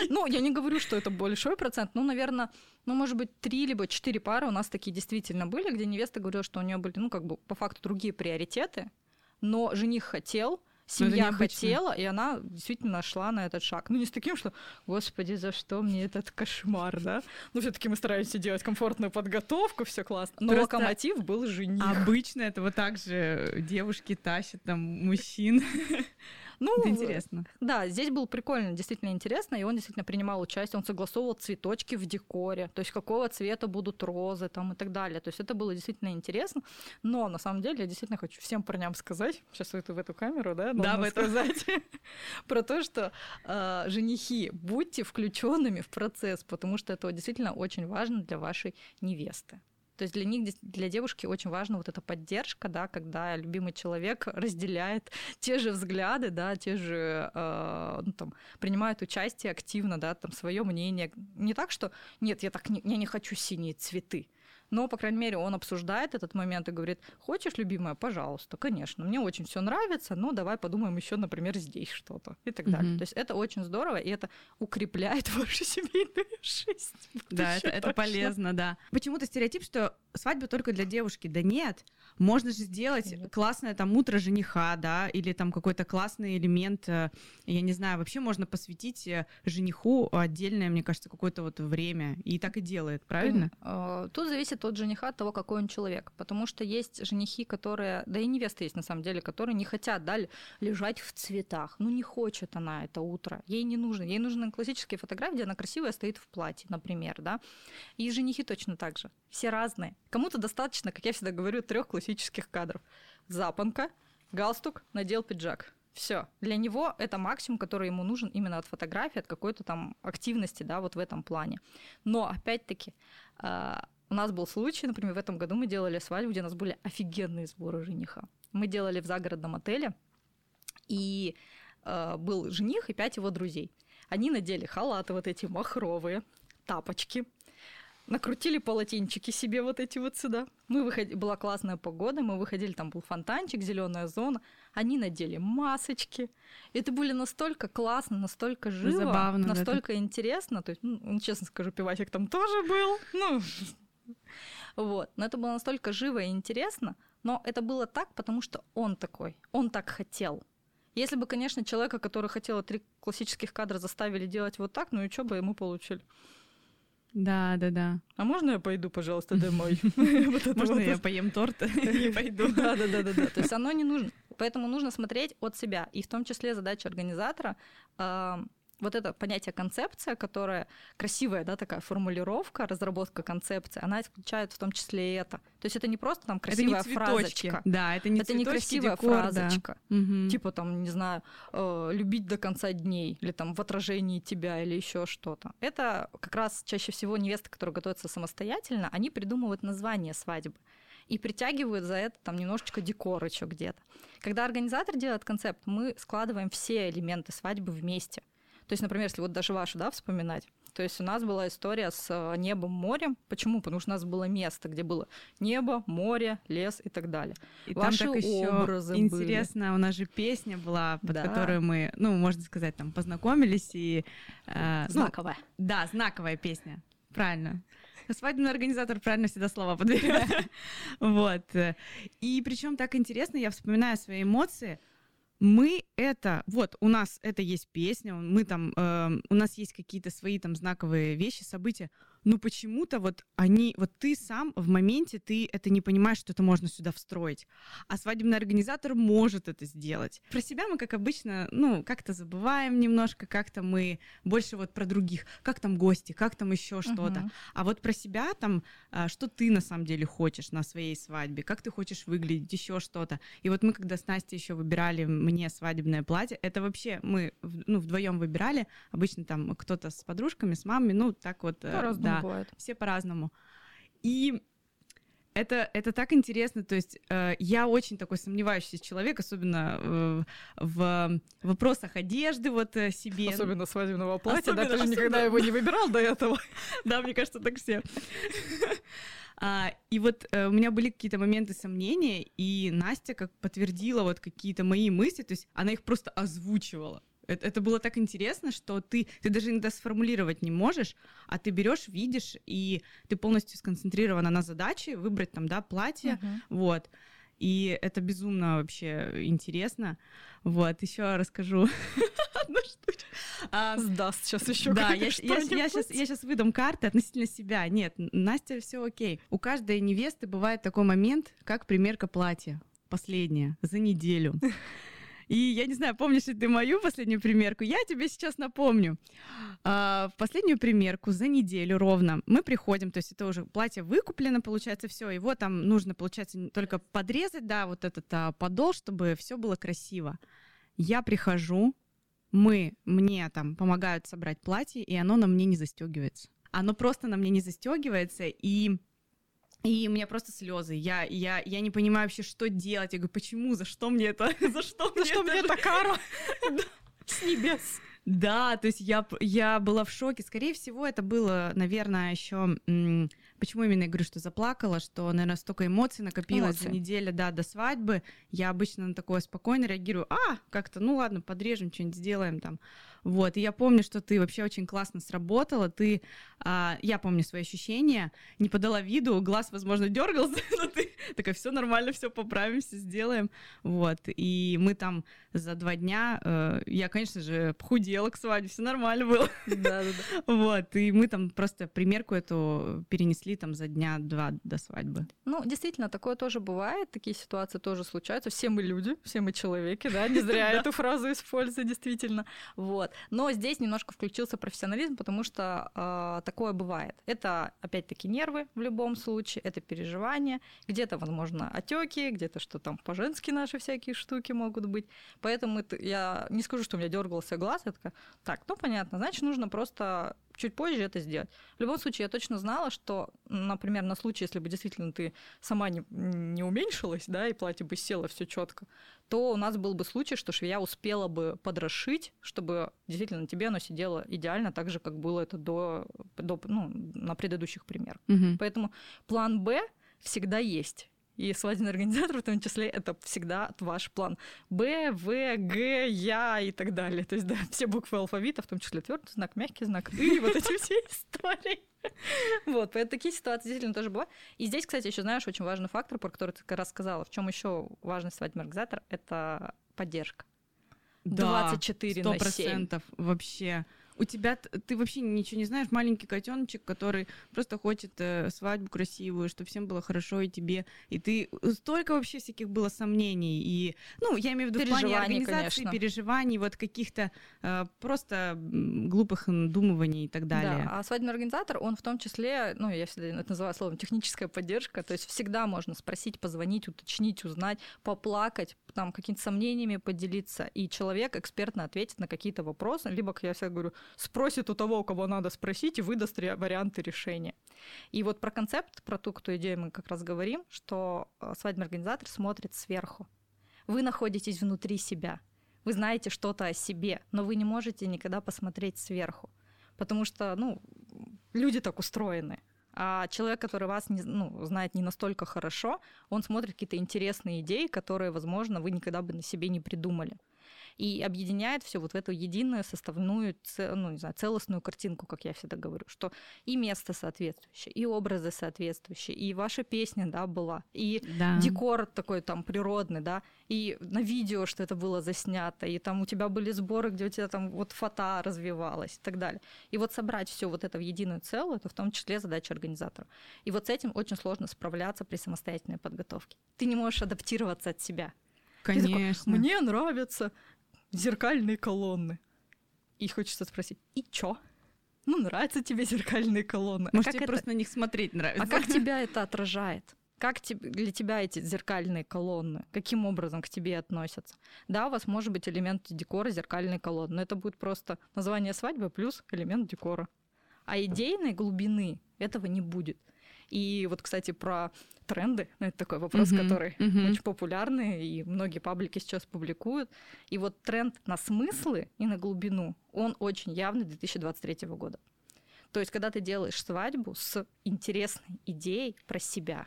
Ну, я не говорю, что это большой процент, ну, наверное, ну, может быть, три либо четыре пары у нас такие действительно были, где невеста говорила, что у нее были, ну, как бы, по факту другие приоритеты, но жених хотел, семья хотела, и она действительно шла на этот шаг. Ну, не с таким, что, господи, за что мне этот кошмар, да? Ну, все таки мы стараемся делать комфортную подготовку, все классно. Но Просто локомотив был жених. Обычно это вот так же девушки тащат там мужчин. ну, Это интересно. Да, здесь был прикольно, действительно интересно, и он действительно принимал участие, он согласовывал цветочки в декоре, то есть какого цвета будут розы там и так далее. То есть это было действительно интересно, но на самом деле я действительно хочу всем парням сказать, сейчас это в эту камеру, да, Да, в эту. сказать, про то, что э, женихи, будьте включенными в процесс, потому что это действительно очень важно для вашей невесты. То есть для них, для девушки очень важна вот эта поддержка, да, когда любимый человек разделяет те же взгляды, да, те же, э, ну, там, принимает участие активно, да, там, свое мнение. Не так, что нет, я так не, я не хочу синие цветы. Но, по крайней мере, он обсуждает этот момент и говорит, хочешь, любимая, пожалуйста, конечно, мне очень все нравится, но давай подумаем еще, например, здесь что-то и так далее. Мгм. То есть это очень здорово, и это укрепляет вашу семейную жизнь. Да, это, это полезно, да. Почему-то стереотип, что свадьба только для девушки. Да нет, можно же сделать классное там утро жениха, да, или там какой-то классный элемент, э, я не знаю, вообще можно посвятить э, жениху отдельное, мне кажется, какое-то вот время. И так и делает, правильно? Э, Тут зависит от жениха, от того, какой он человек. Потому что есть женихи, которые, да и невесты есть на самом деле, которые не хотят да, лежать в цветах. Ну, не хочет она это утро. Ей не нужно. Ей нужны классические фотографии, где она красивая стоит в платье, например, да. И женихи точно так же. Все разные. Кому-то достаточно, как я всегда говорю, трех классических кадров. Запонка, галстук, надел пиджак. Все. Для него это максимум, который ему нужен именно от фотографии, от какой-то там активности, да, вот в этом плане. Но, опять-таки, а, у нас был случай, например, в этом году мы делали свадьбу, где у нас были офигенные сборы жениха. Мы делали в загородном отеле, и э, был жених и пять его друзей. Они надели халаты вот эти махровые, тапочки, накрутили полотенчики себе вот эти вот сюда. Мы выходили, была классная погода, мы выходили, там был фонтанчик, зеленая зона. Они надели масочки. Это были настолько классно, настолько живо, Забавно, да, настолько интересно. То есть, ну, ну, честно скажу, пивасик там тоже был. Ну, вот. Но это было настолько живо и интересно. Но это было так, потому что он такой. Он так хотел. Если бы, конечно, человека, который хотел три классических кадра, заставили делать вот так, ну и что бы ему получили? Да, да, да. А можно я пойду, пожалуйста, домой? Вот это Можно я поем торт и пойду? Да, да, да, да, да. То есть оно не нужно. Поэтому нужно смотреть от себя. И в том числе задача организатора вот это понятие концепция, которая красивая, да, такая формулировка, разработка концепции, она исключает в том числе и это. То есть это не просто там Это не красивая цветочки. фразочка. Да, это не это не красивая декор, да. фразочка. Мгм. Типа там, не знаю, э, любить до конца дней, или там в отражении тебя, или еще что-то. Это как раз чаще всего невесты, которые готовятся самостоятельно, они придумывают название свадьбы и притягивают за это там немножечко декор еще где-то. Когда организатор делает концепт, мы складываем все элементы свадьбы вместе. То есть, например, если вот даже вашу, да, вспоминать, То есть у нас была история с э, небом, морем. Почему? Потому что у нас было место, где было небо, море, лес и так далее. И Ваши там так еще интересно, были. у нас же песня была, под да. которую мы, ну, можно сказать, там познакомились и... Э, ну, знаковая. Ну, да, знаковая песня. Правильно. Свадебный организатор правильно всегда слова подберет. Вот. И причем так интересно, я вспоминаю свои эмоции мы это, вот у нас это есть песня, мы там, э, у нас есть какие-то свои там знаковые вещи, события, но почему-то вот они, вот ты сам в моменте, ты это не понимаешь, что это можно сюда встроить, а свадебный организатор может это сделать. Про себя мы, как обычно, ну, как-то забываем немножко, как-то мы больше вот про других, как там гости, как там еще что-то, uh-huh. а вот про себя там, а, что ты на самом деле хочешь на своей свадьбе, как ты хочешь выглядеть, еще что-то. И вот мы, когда с Настей еще выбирали мне свадебное платье. Это вообще мы ну, вдвоем выбирали. Обычно там кто-то с подружками, с мамой, ну, так вот. По-разному да, бывает. Все по-разному. И это, это так интересно, то есть э, я очень такой сомневающийся человек, особенно э, в вопросах одежды вот э, себе. Особенно свадебного платья, особенно, да, ты же никогда его не выбирал до этого. Да, мне кажется, так все. А, и вот э, у меня были какие-то моменты сомнения, и Настя как подтвердила вот какие-то мои мысли, то есть она их просто озвучивала. Это, это было так интересно, что ты, ты даже иногда сформулировать не можешь, а ты берешь, видишь, и ты полностью сконцентрирована на задаче, выбрать там, да, платье, uh-huh. вот. И это безумно вообще интересно. Вот, еще расскажу одну штучку. А, Сдаст сейчас еще Да, я, я, я, сейчас, я сейчас выдам карты относительно себя. Нет, Настя, все окей. У каждой невесты бывает такой момент, как примерка платья. Последняя, за неделю. И я не знаю, помнишь ли ты мою последнюю примерку? Я тебе сейчас напомню. А, в последнюю примерку за неделю ровно мы приходим, то есть это уже платье выкуплено, получается, все, его там нужно, получается, только подрезать, да, вот этот а, подол, чтобы все было красиво. Я прихожу, мы, мне там помогают собрать платье, и оно на мне не застегивается. Оно просто на мне не застегивается, и и у меня просто слезы. Я, я, я не понимаю вообще, что делать. Я говорю, почему? За что мне это? За что мне, что мне эта кара? С небес. Да, то есть я, я была в шоке. Скорее всего, это было, наверное, еще... Почему именно я говорю, что заплакала, что, наверное, столько эмоций накопилось Эмоции. за неделю, да, до свадьбы. Я обычно на такое спокойно реагирую. А, как-то, ну ладно, подрежем, что-нибудь сделаем там. Вот, и я помню, что ты вообще очень классно сработала, ты, а, я помню свои ощущения, не подала виду, глаз, возможно, дергался, но ты такая, все нормально, все поправимся, сделаем, вот, и мы там за два дня, э, я, конечно же, похудела к свадьбе, все нормально было, да, да, да. вот, и мы там просто примерку эту перенесли там за дня два до свадьбы. Ну, действительно, такое тоже бывает, такие ситуации тоже случаются, все мы люди, все мы человеки, да, не зря эту фразу использую, действительно, вот, вот. Но здесь немножко включился профессионализм, потому что э, такое бывает. Это, опять-таки, нервы в любом случае, это переживания, где-то, возможно, отеки, где-то что там по-женски наши всякие штуки могут быть. Поэтому это, я не скажу, что у меня дергался глаз, я такая, так, ну понятно, значит, нужно просто чуть позже это сделать. В любом случае, я точно знала, что, например, на случай, если бы действительно ты сама не, не уменьшилась, да, и платье бы село все четко, то у нас был бы случай, что швея успела бы подрошить, чтобы действительно тебе оно сидело идеально, так же, как было это до, до ну, на предыдущих примерах. Угу. Поэтому план Б всегда есть. И свадебный организатор в том числе это всегда ваш план. Б, В, Г, Я и так далее. То есть, да, все буквы алфавита, в том числе твердый знак, мягкий знак, и вот эти все истории. Вот, поэтому такие ситуации действительно тоже бывают. И здесь, кстати, еще знаешь, очень важный фактор, про который ты как раз сказала, в чем еще важность свадебного организатора, это поддержка. Да, 24 на 7. вообще у тебя ты вообще ничего не знаешь, маленький котеночек, который просто хочет э, свадьбу красивую, чтобы всем было хорошо и тебе, и ты э, столько вообще всяких было сомнений и, ну, я имею в виду в плане организации, конечно. переживаний, вот каких-то э, просто глупых думываний и так далее. Да, а свадебный организатор, он в том числе, ну, я всегда это называю словом техническая поддержка, то есть всегда можно спросить, позвонить, уточнить, узнать, поплакать, там какими-то сомнениями поделиться, и человек экспертно ответит на какие-то вопросы, либо, как я всегда говорю, спросит у того, кого надо спросить, и выдаст варианты решения. И вот про концепт, про ту, кто идею мы как раз говорим, что э, свадебный организатор смотрит сверху. Вы находитесь внутри себя. Вы знаете что-то о себе, но вы не можете никогда посмотреть сверху потому что, ну, люди так устроены. А человек, который вас не, ну, знает не настолько хорошо, он смотрит какие-то интересные идеи, которые, возможно, вы никогда бы на себе не придумали и объединяет все вот в эту единую составную, ну, не знаю, целостную картинку, как я всегда говорю, что и место соответствующее, и образы соответствующие, и ваша песня, да, была, и да. декор такой там природный, да, и на видео, что это было заснято, и там у тебя были сборы, где у тебя там вот фото развивалась и так далее. И вот собрать все вот это в единую целую, это в том числе задача организатора. И вот с этим очень сложно справляться при самостоятельной подготовке. Ты не можешь адаптироваться от себя. Конечно. Такой, Мне нравится зеркальные колонны. И хочется спросить, и чё? Ну, нравятся тебе зеркальные колонны. А Может, а тебе это... просто на них смотреть нравится. А как тебя это отражает? Как для тебя эти зеркальные колонны? Каким образом к тебе относятся? Да, у вас может быть элемент декора зеркальной колонны, но это будет просто название свадьбы плюс элемент декора. А идейной глубины этого не будет. И вот, кстати, про тренды, ну, это такой вопрос, uh-huh, который uh-huh. очень популярный, и многие паблики сейчас публикуют. И вот тренд на смыслы и на глубину, он очень явный 2023 года. То есть, когда ты делаешь свадьбу с интересной идеей про себя,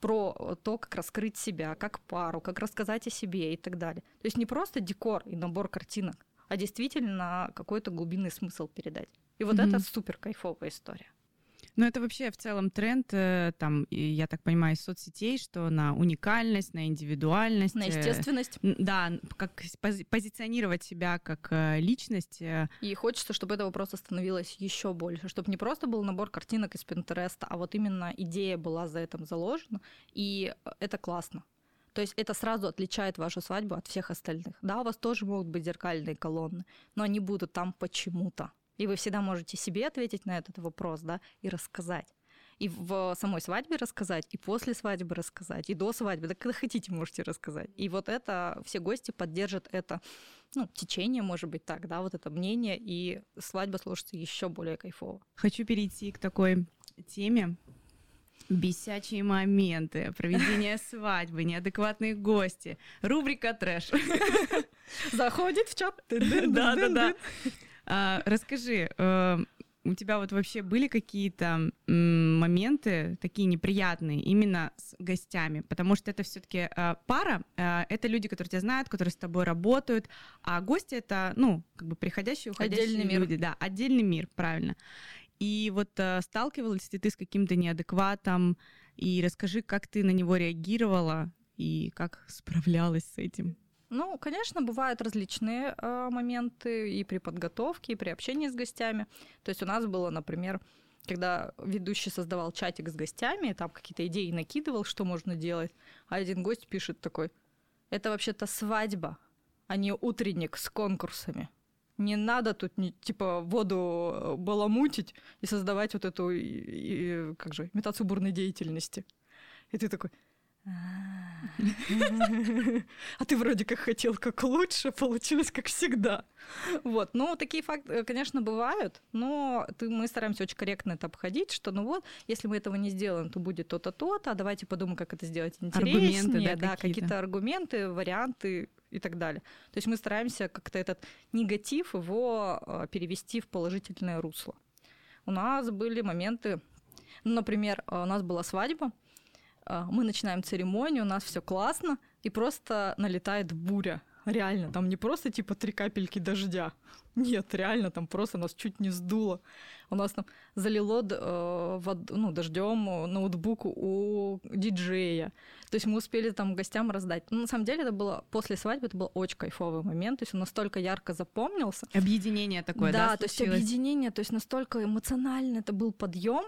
про то, как раскрыть себя, как пару, как рассказать о себе и так далее. То есть не просто декор и набор картинок, а действительно какой-то глубинный смысл передать. И вот mm-hmm. это супер кайфовая история. Ну, это вообще в целом тренд, э, там, я так понимаю, из соцсетей, что на уникальность, на индивидуальность. На э, естественность. Да, как позиционировать себя как э, личность. И хочется, чтобы этого просто становилось еще больше, чтобы не просто был набор картинок из Пинтереста, а вот именно идея была за этим заложена, и это классно. То есть это сразу отличает вашу свадьбу от всех остальных. Да, у вас тоже могут быть зеркальные колонны, но они будут там почему-то. И вы всегда можете себе ответить на этот вопрос, да, и рассказать. И в самой свадьбе рассказать, и после свадьбы рассказать, и до свадьбы, да когда хотите, можете рассказать. И вот это, все гости поддержат это, ну, течение, может быть, так, да, вот это мнение, и свадьба сложится еще более кайфово. Хочу перейти к такой теме, Бесячие моменты, проведение свадьбы, неадекватные гости, рубрика трэш. Заходит в чат. Да-да-да. А, расскажи, э, у тебя вот вообще были какие-то моменты такие неприятные именно с гостями? Потому что это все-таки э, пара, э, это люди, которые тебя знают, которые с тобой работают, а гости это, ну, как бы приходящие, уходящие отдельный люди, мир. да, отдельный мир, правильно. И вот сталкивалась ли ты с каким-то неадекватом? И расскажи, как ты на него реагировала и как справлялась с этим? Ну, конечно, бывают различные э, моменты и при подготовке, и при общении с гостями. То есть у нас было, например, когда ведущий создавал чатик с гостями, там какие-то идеи накидывал, что можно делать, а один гость пишет такой, это вообще-то свадьба, а не утренник с конкурсами. Не надо тут не, типа воду э, баламутить и создавать вот эту и, и, как же имитацию бурной деятельности. И ты такой, а ты вроде как хотел как лучше, получилось как всегда. Вот, ну, такие факты, э, конечно, бывают, но мы стараемся очень корректно это обходить, что, ну вот, если мы этого не сделаем, то будет то-то, то-то, а давайте подумаем, как это сделать интереснее. Аргументы, да, да какие-то. аргументы, варианты и так далее. То есть мы стараемся как-то этот негатив его э, перевести в положительное русло. У нас были моменты, ну, например, э, у нас была свадьба, а, мы начинаем церемонию, у нас все классно, и просто налетает буря. Реально, там не просто типа три капельки дождя. Нет, реально, там просто нас чуть не сдуло. У нас там залило э, вод, ну, дождем ноутбук у диджея. То есть мы успели там гостям раздать. Но на самом деле это было после свадьбы, это был очень кайфовый момент. То есть он настолько ярко запомнился. Объединение такое, да? Да, то есть объединение, то есть настолько эмоционально это был подъем.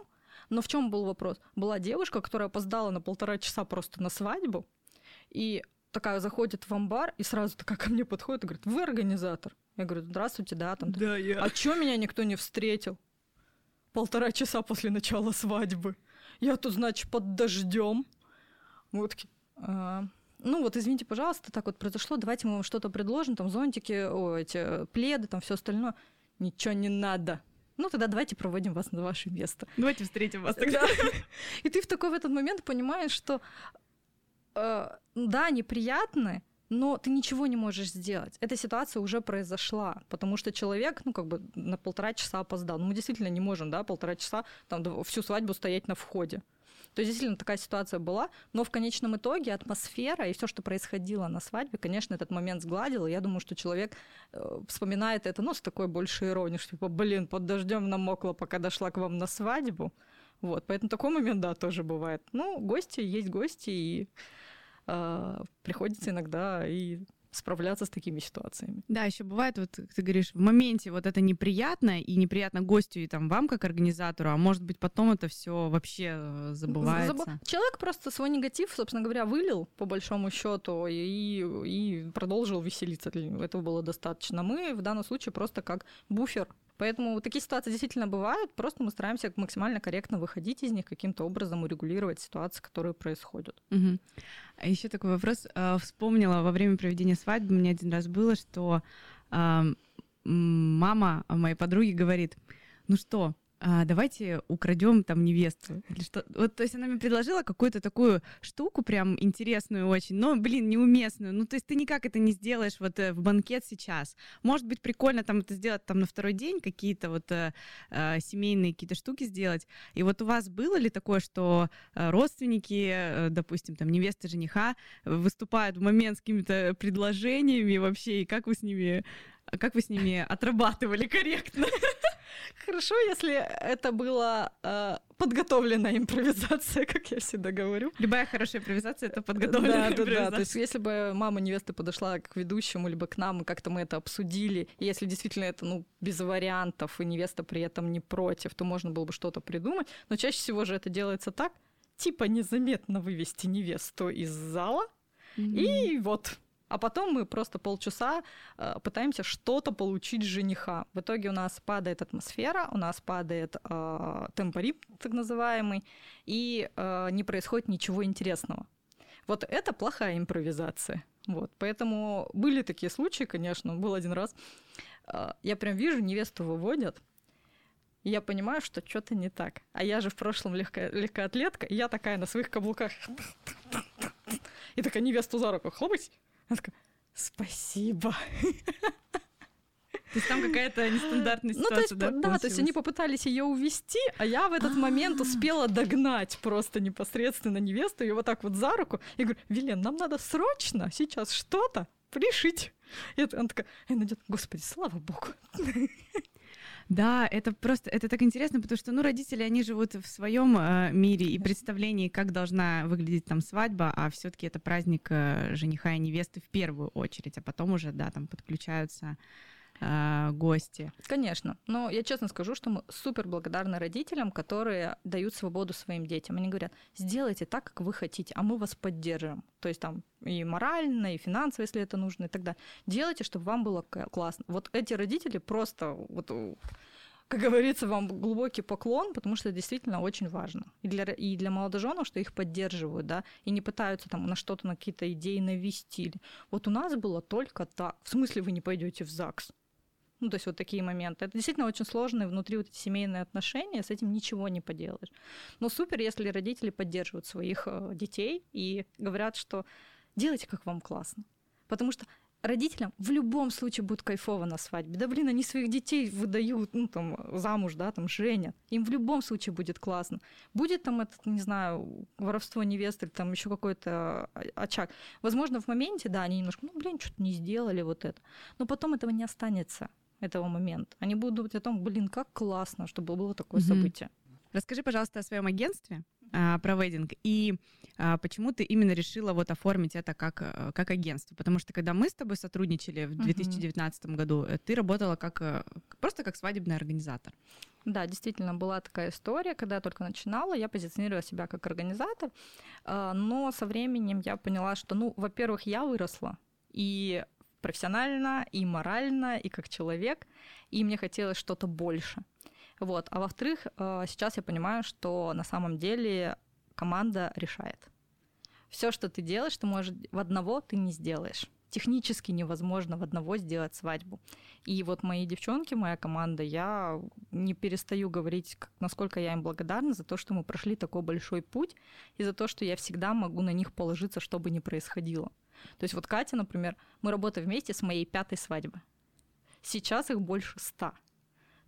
Но в чем был вопрос? Была девушка, которая опоздала на полтора часа просто на свадьбу, и такая заходит в амбар и сразу такая ко мне подходит и говорит, вы организатор? Я говорю, здравствуйте, да, там. Да, я. А чё меня никто не встретил? Полтора часа после начала свадьбы. Я тут, значит, под дождем. Мы такие, а, ну вот извините, пожалуйста, так вот произошло, давайте мы вам что-то предложим, там зонтики, о, эти пледы, там все остальное. Ничего не надо ну тогда давайте проводим вас на ваше место. Давайте встретим вас тогда. И ты в такой в этот момент понимаешь, что э, да, неприятно, но ты ничего не можешь сделать. Эта ситуация уже произошла, потому что человек, ну, как бы на полтора часа опоздал. Ну, мы действительно не можем, да, полтора часа там всю свадьбу стоять на входе. То есть действительно такая ситуация была, но в конечном итоге атмосфера и все, что происходило на свадьбе, конечно, этот момент сгладил. Я думаю, что человек э, вспоминает это, ну, с такой большей иронией, что типа, блин, под дождем намокла, пока дошла к вам на свадьбу. Вот, поэтому такой момент, да, тоже бывает. Ну, гости есть гости, и э, приходится иногда и справляться с такими ситуациями. Да, еще бывает, вот ты говоришь, в моменте вот это неприятно, и неприятно гостю и там вам как организатору, а может быть потом это все вообще э, забывается. Заб... Человек просто свой негатив, собственно говоря, вылил по большому счету и, и продолжил веселиться. Этого было достаточно. Мы в данном случае просто как буфер Поэтому такие ситуации действительно бывают, просто мы стараемся максимально корректно выходить из них, каким-то образом урегулировать ситуации, которые происходят. Угу. А еще такой вопрос. А, вспомнила во время проведения свадьбы, меня один раз было, что э, мама моей подруги говорит, ну что, а, давайте украдем там невесту. Или что. Вот, то есть она мне предложила какую-то такую штуку прям интересную очень, но, блин, неуместную. Ну, то есть ты никак это не сделаешь вот э, в банкет сейчас. Может быть, прикольно там это сделать там на второй день, какие-то вот э, э, семейные какие-то штуки сделать. И вот у вас было ли такое, что э, родственники, э, допустим, там невеста, жениха выступают в момент с какими-то предложениями вообще, и как вы с ними, как вы с ними отрабатывали корректно? Хорошо, если это была э, подготовленная импровизация, как я всегда говорю. Любая хорошая импровизация — это подготовленная да, импровизация. Да, да, то есть если бы мама невесты подошла к ведущему, либо к нам, и как-то мы это обсудили, и если действительно это, ну, без вариантов, и невеста при этом не против, то можно было бы что-то придумать. Но чаще всего же это делается так, типа незаметно вывести невесту из зала, mm-hmm. и вот а потом мы просто полчаса э, пытаемся что-то получить с жениха. В итоге у нас падает атмосфера, у нас падает э, темпоритм, так называемый, и э, не происходит ничего интересного. Вот это плохая импровизация. Вот. Поэтому были такие случаи, конечно, был один раз. Э, я прям вижу, невесту выводят, и я понимаю, что что-то не так. А я же в прошлом легко, легкоатлетка, и я такая на своих каблуках. И такая невесту за руку хлопать. Она такая, спасибо. То есть там какая-то нестандартная ситуация, ну, то есть, да? Да, то есть они попытались ее увести, а я в этот момент успела догнать просто непосредственно невесту, ее вот так вот за руку, и говорю, Вилен, нам надо срочно сейчас что-то решить. И она такая, она идет, господи, слава богу. Да, это просто, это так интересно, потому что, ну, родители, они живут в своем э, мире и представлении, как должна выглядеть там свадьба, а все-таки это праздник э, жениха и невесты в первую очередь, а потом уже, да, там подключаются э, гости. Конечно. Но я честно скажу, что мы супер благодарны родителям, которые дают свободу своим детям. Они говорят, сделайте так, как вы хотите, а мы вас поддержим. То есть там и морально, и финансово, если это нужно, и так далее. Делайте, чтобы вам было классно. Вот эти родители просто вот как говорится, вам глубокий поклон, потому что это действительно очень важно. И для, и для молодоженов, что их поддерживают, да, и не пытаются там на что-то, на какие-то идеи навести. Вот у нас было только так. В смысле вы не пойдете в ЗАГС? Ну, то есть вот такие моменты. Это действительно очень сложные внутри вот эти семейные отношения, с этим ничего не поделаешь. Но супер, если родители поддерживают своих э, детей и говорят, что делайте, как вам классно. Потому что родителям в любом случае будет кайфово на свадьбе. Да блин, они своих детей выдают, ну там, замуж, да, там, женят. Им в любом случае будет классно. Будет там это, не знаю, воровство невесты, или там еще какой-то очаг. Возможно, в моменте, да, они немножко, ну, блин, что-то не сделали вот это. Но потом этого не останется этого момента. Они будут думать о том, блин, как классно, чтобы было такое mm-hmm. событие. Расскажи, пожалуйста, о своем агентстве а, про вейдинг и а, почему ты именно решила вот оформить это как, э, как агентство. Потому что когда мы с тобой сотрудничали в 2019 uh-huh. году, э, ты работала как э, просто как свадебный организатор. Да, действительно, была такая история, когда я только начинала, я позиционировала себя как организатор, а, но со временем я поняла, что, ну, во-первых, я выросла, и профессионально, и морально, и как человек, и мне хотелось что-то больше. Вот. А во-вторых, э, сейчас я понимаю, что на самом деле команда решает. Все, что ты делаешь, ты можешь в одного ты не сделаешь. Технически невозможно в одного сделать свадьбу. И вот мои девчонки, моя команда, я не перестаю говорить, насколько я им благодарна за то, что мы прошли такой большой путь, и за то, что я всегда могу на них положиться, что бы ни происходило. То есть вот Катя, например, мы работаем вместе с моей пятой свадьбы. Сейчас их больше ста.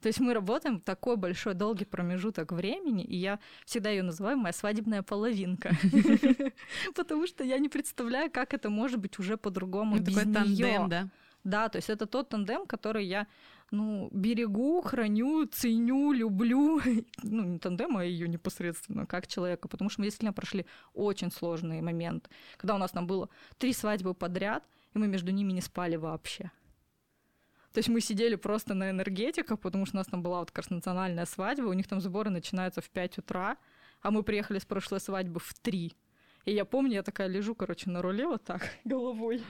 То есть мы работаем такой большой долгий промежуток времени, и я всегда ее называю моя свадебная половинка. Потому что я не представляю, как это может быть уже по-другому без тандем, да? То есть это тот тандем, который я ну, берегу, храню, ценю, люблю. Ну, не тандем, а ее непосредственно, как человека. Потому что мы действительно прошли очень сложные моменты. Когда у нас там было три свадьбы подряд, и мы между ними не спали вообще. То есть мы сидели просто на энергетиках, потому что у нас там была вот как раз национальная свадьба, у них там сборы начинаются в 5 утра, а мы приехали с прошлой свадьбы в 3. И я помню, я такая лежу, короче, на руле вот так, головой.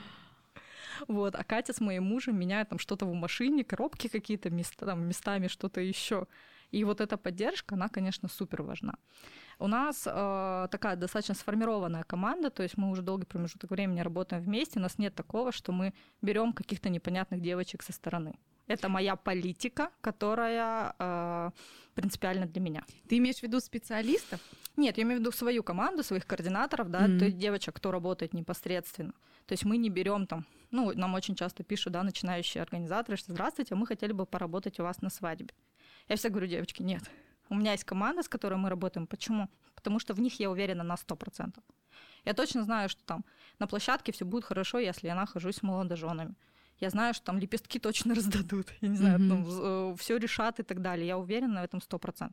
Вот, а Катя с моим мужем меняет там что-то в машине, коробки какие-то места, там, местами что-то еще. И вот эта поддержка, она, конечно, супер важна. У нас э, такая достаточно сформированная команда, то есть мы уже долгий промежуток времени работаем вместе, у нас нет такого, что мы берем каких-то непонятных девочек со стороны. Это моя политика, которая э, принципиальна для меня. Ты имеешь в виду специалистов? Нет, я имею в виду свою команду, своих координаторов, да, mm-hmm. то есть девочек, кто работает непосредственно. То есть мы не берем там, ну, нам очень часто пишут, да, начинающие организаторы, что здравствуйте, мы хотели бы поработать у вас на свадьбе. Я всегда говорю, девочки, нет, у меня есть команда, с которой мы работаем. Почему? Потому что в них я уверена на 100%. Я точно знаю, что там на площадке все будет хорошо, если я нахожусь с молодоженами. Я знаю, что там лепестки точно раздадут. Я не знаю, mm-hmm. Э, все решат и так далее. Я уверена в этом 100%.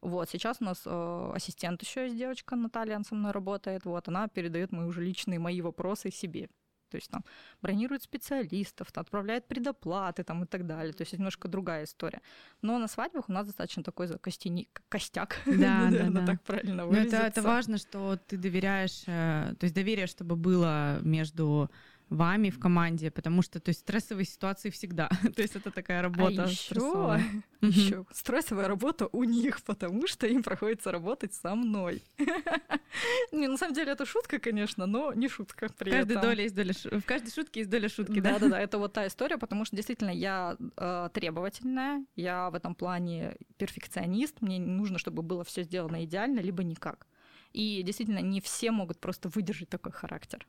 Вот, сейчас у нас э, ассистент еще есть девочка, Наталья, она со мной работает. Вот, она передает мои уже личные мои вопросы себе. То есть там бронирует специалистов, отправляет предоплаты там, и так далее. То есть немножко другая история. Но на свадьбах у нас достаточно такой костяни... костяк. Да, да, да. так правильно выразиться. Но это, это важно, что ты доверяешь, э, то есть доверие, чтобы было между вами в команде, потому что, то есть, стрессовые ситуации всегда. то есть это такая работа. А еще, еще стрессовая работа у них, потому что им приходится работать со мной. не, на самом деле это шутка, конечно, но не шутка при каждой этом. Доле есть доля, в каждой шутке есть доля шутки, да? Да-да-да, это вот та история, потому что действительно я э, требовательная, я в этом плане перфекционист, мне нужно, чтобы было все сделано идеально, либо никак. И действительно, не все могут просто выдержать такой характер.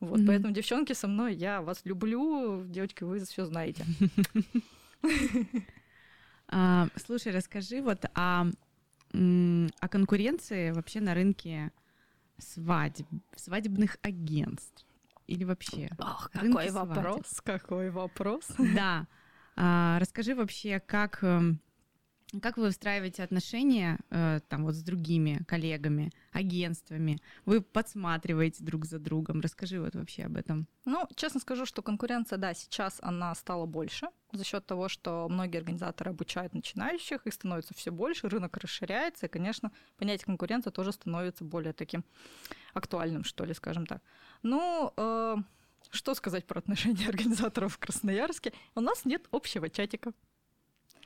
Вот, mm-hmm. поэтому, девчонки, со мной я вас люблю, девочки, вы все знаете. А, слушай, расскажи вот о, о конкуренции вообще на рынке свадеб, свадебных агентств или вообще. Ох, какой вопрос, какой вопрос. Да. А, расскажи вообще, как эм, как вы выстраиваете отношения э, там вот с другими коллегами, агентствами? Вы подсматриваете друг за другом? Расскажи вот вообще об этом. Ну, честно скажу, что конкуренция, да, сейчас она стала больше за счет того, что многие организаторы обучают начинающих, их становится все больше, рынок расширяется, и, конечно, понятие конкуренции тоже становится более таким актуальным, что ли, скажем так. Ну, э, что сказать про отношения организаторов в Красноярске? У нас нет общего чатика.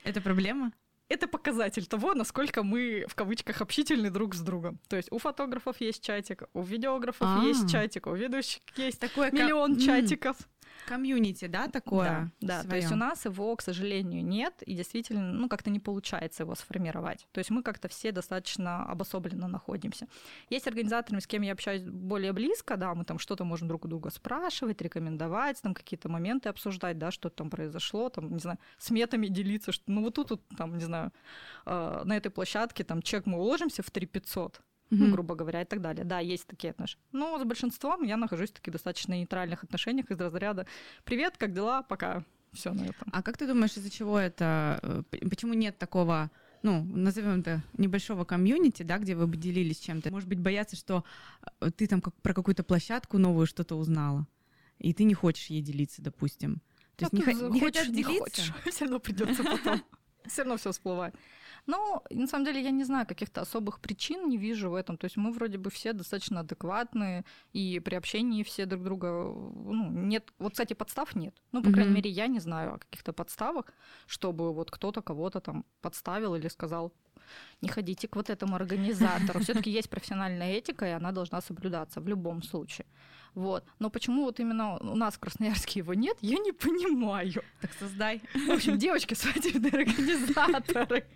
Это проблема? Это показатель того, насколько мы в кавычках общительны друг с другом. То есть у фотографов есть чатик, у видеографов А-а-а. есть чатик, у ведущих есть Такое миллион ко... чатиков. Комьюнити, да, такое? Да, да. то есть у нас его, к сожалению, нет, и действительно, ну, как-то не получается его сформировать. То есть мы как-то все достаточно обособленно находимся. Есть организаторы, с кем я общаюсь более близко, да, мы там что-то можем друг у друга спрашивать, рекомендовать, там какие-то моменты обсуждать, да, что там произошло, там, не знаю, сметами делиться, что, ну, вот тут, вот, там, не знаю, э, на этой площадке, там, чек мы уложимся в 3 500, ну, грубо говоря, и так далее. Да, есть такие отношения. Но с большинством я нахожусь в таких достаточно нейтральных отношениях из разряда «Привет, как дела? Пока». Все на этом. А как ты думаешь, из-за чего это? Э, почему нет такого ну, назовем это небольшого комьюнити, да, где вы бы делились чем-то. Может быть, боятся, что э, ты там как, про какую-то площадку новую что-то узнала, и ты не хочешь ей делиться, допустим. То есть не, не хочешь, хотят делиться? Все равно придется потом. Все равно все всплывает. Но, на самом деле, я не знаю каких-то особых причин, не вижу в этом. То есть мы вроде бы все достаточно адекватные, и при общении все друг друга... Ну, нет... Вот, кстати, подстав нет. Ну, по mm-hmm. крайней мере, я не знаю о каких-то подставах, чтобы вот кто-то кого-то там подставил или сказал, не ходите к вот этому организатору. Все-таки есть профессиональная этика, и она должна соблюдаться в любом случае. Вот. Но почему вот именно у нас в Красноярске его нет, я не понимаю. Так создай. В общем, девочки, свадебные организаторы,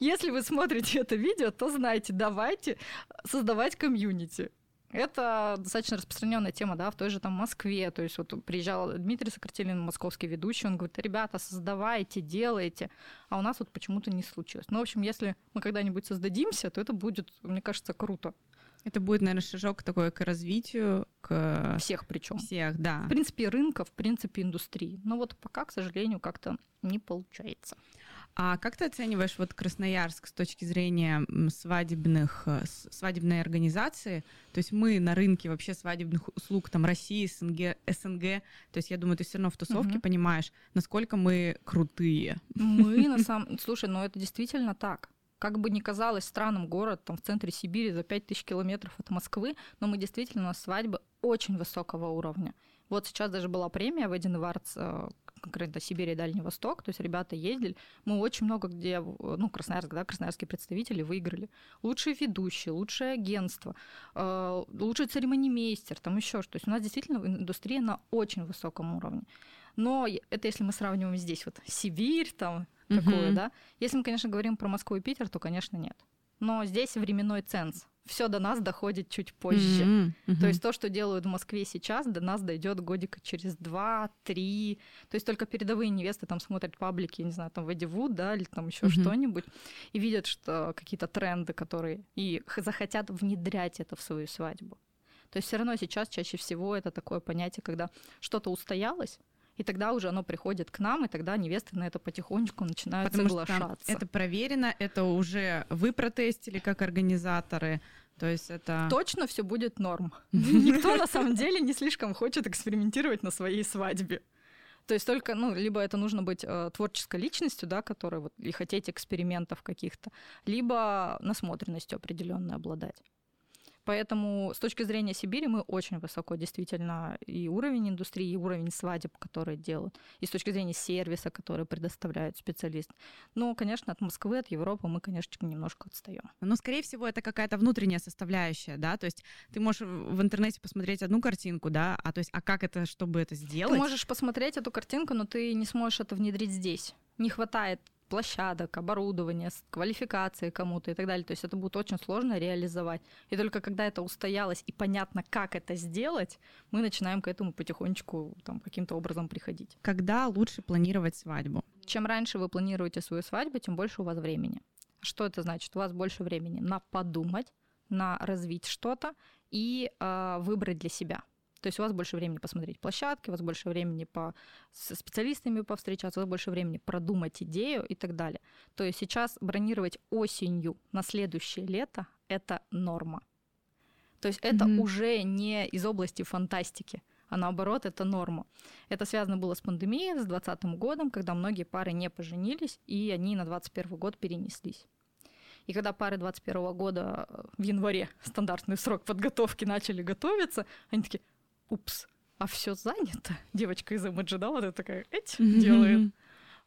если вы смотрите это видео, то знайте, давайте создавать комьюнити. Это достаточно распространенная тема, да, в той же там Москве. То есть вот приезжал Дмитрий Сократилин, московский ведущий, он говорит, ребята, создавайте, делайте. А у нас вот почему-то не случилось. Ну, в общем, если мы когда-нибудь создадимся, то это будет, мне кажется, круто. Это будет, наверное, шажок такой к развитию, к... Всех причем. Всех, да. В принципе, рынка, в принципе, индустрии. Но вот пока, к сожалению, как-то не получается. А как ты оцениваешь вот Красноярск с точки зрения свадебных, э, свадебной организации? То есть мы на рынке вообще свадебных услуг там России, СНГ, СНГ. То есть я думаю, ты все равно в тусовке угу. понимаешь, насколько мы крутые. Мы на самом... Слушай, ну это действительно так. Как бы ни казалось странным город там в центре Сибири за 5000 километров от Москвы, но мы действительно на свадьбы очень высокого уровня. Вот сейчас даже была премия в Эдин Вардс конкретно Сибирь и Дальний Восток, то есть ребята ездили. Мы очень много где, ну, Красноярск, да, красноярские представители выиграли. Лучшие ведущие, лучшее агентство, э, лучший церемонимейстер, там еще что. То есть у нас действительно индустрия на очень высоком уровне. Но это если мы сравниваем здесь вот Сибирь, там такое, mm-hmm. да. Если мы, конечно, говорим про Москву и Питер, то, конечно, нет. Но здесь временной ценз все до нас доходит чуть позже. Mm-hmm. Mm-hmm. То есть то, что делают в Москве сейчас, до нас дойдет годика через два-три. То есть только передовые невесты там смотрят паблики, не знаю, там Веди Вуд, да, или там еще mm-hmm. что-нибудь, и видят, что какие-то тренды, которые и захотят внедрять это в свою свадьбу. То есть все равно сейчас чаще всего это такое понятие, когда что-то устоялось, и тогда уже оно приходит к нам, и тогда невесты на это потихонечку начинают Потому соглашаться. Что это проверено, это уже вы протестили как организаторы. То есть это... Точно все будет норм. Никто на самом деле не слишком хочет экспериментировать на своей свадьбе. То есть только, ну, либо это нужно быть э, творческой личностью, да, которая вот и хотеть экспериментов каких-то, либо насмотренностью определенной обладать. Поэтому с точки зрения Сибири мы очень высоко действительно и уровень индустрии, и уровень свадеб, которые делают, и с точки зрения сервиса, который предоставляют специалисты. Но, конечно, от Москвы, от Европы мы, конечно, немножко отстаем. Но, скорее всего, это какая-то внутренняя составляющая, да, то есть ты можешь в интернете посмотреть одну картинку, да, а то есть, а как это, чтобы это сделать? Ты можешь посмотреть эту картинку, но ты не сможешь это внедрить здесь. Не хватает площадок, оборудования, квалификации кому-то и так далее. То есть это будет очень сложно реализовать. И только когда это устоялось и понятно, как это сделать, мы начинаем к этому потихонечку там, каким-то образом приходить. Когда лучше планировать свадьбу? Чем раньше вы планируете свою свадьбу, тем больше у вас времени. Что это значит? У вас больше времени на подумать, на развить что-то и э, выбрать для себя. То есть у вас больше времени посмотреть площадки, у вас больше времени по, с специалистами повстречаться, у вас больше времени продумать идею и так далее. То есть сейчас бронировать осенью на следующее лето – это норма. То есть это mm-hmm. уже не из области фантастики, а наоборот, это норма. Это связано было с пандемией, с 2020 годом, когда многие пары не поженились, и они на 2021 год перенеслись. И когда пары 21 года э, в январе, стандартный срок подготовки, начали готовиться, они такие, упс, а все занято. Девочка из Эмоджи, вот это такая, эть, делает.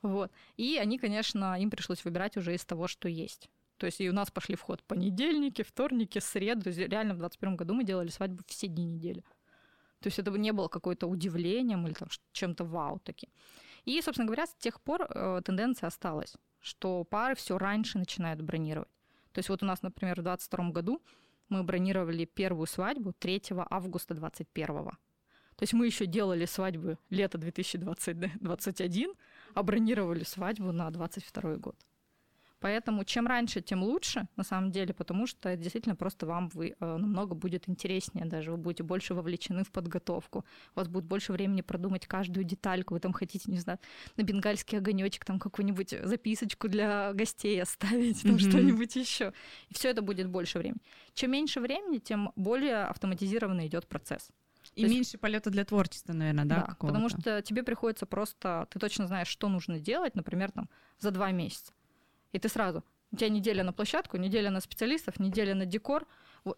Вот. И они, конечно, им пришлось выбирать уже из того, что есть. То есть и у нас пошли в ход понедельники, вторники, среды. То есть реально в 2021 году мы делали свадьбу все дни недели. То есть это не было какое-то удивлением или там чем-то вау таки. И, собственно говоря, с тех пор э, тенденция осталась, что пары все раньше начинают бронировать. То есть вот у нас, например, в 2022 году мы бронировали первую свадьбу 3 августа 2021. То есть мы еще делали свадьбы лето 2021, а бронировали свадьбу на 22 год. Поэтому чем раньше, тем лучше, на самом деле, потому что действительно просто вам вы, э, намного будет интереснее даже, вы будете больше вовлечены в подготовку, у вас будет больше времени продумать каждую детальку, вы там хотите, не знаю, на бенгальский огонечек там какую-нибудь записочку для гостей оставить, там mm-hmm. что-нибудь еще. И все это будет больше времени. Чем меньше времени, тем более автоматизированно идет процесс. И То меньше есть... полета для творчества, наверное, да? Да, потому что тебе приходится просто, ты точно знаешь, что нужно делать, например, там за два месяца и ты сразу, у тебя неделя на площадку, неделя на специалистов, неделя на декор,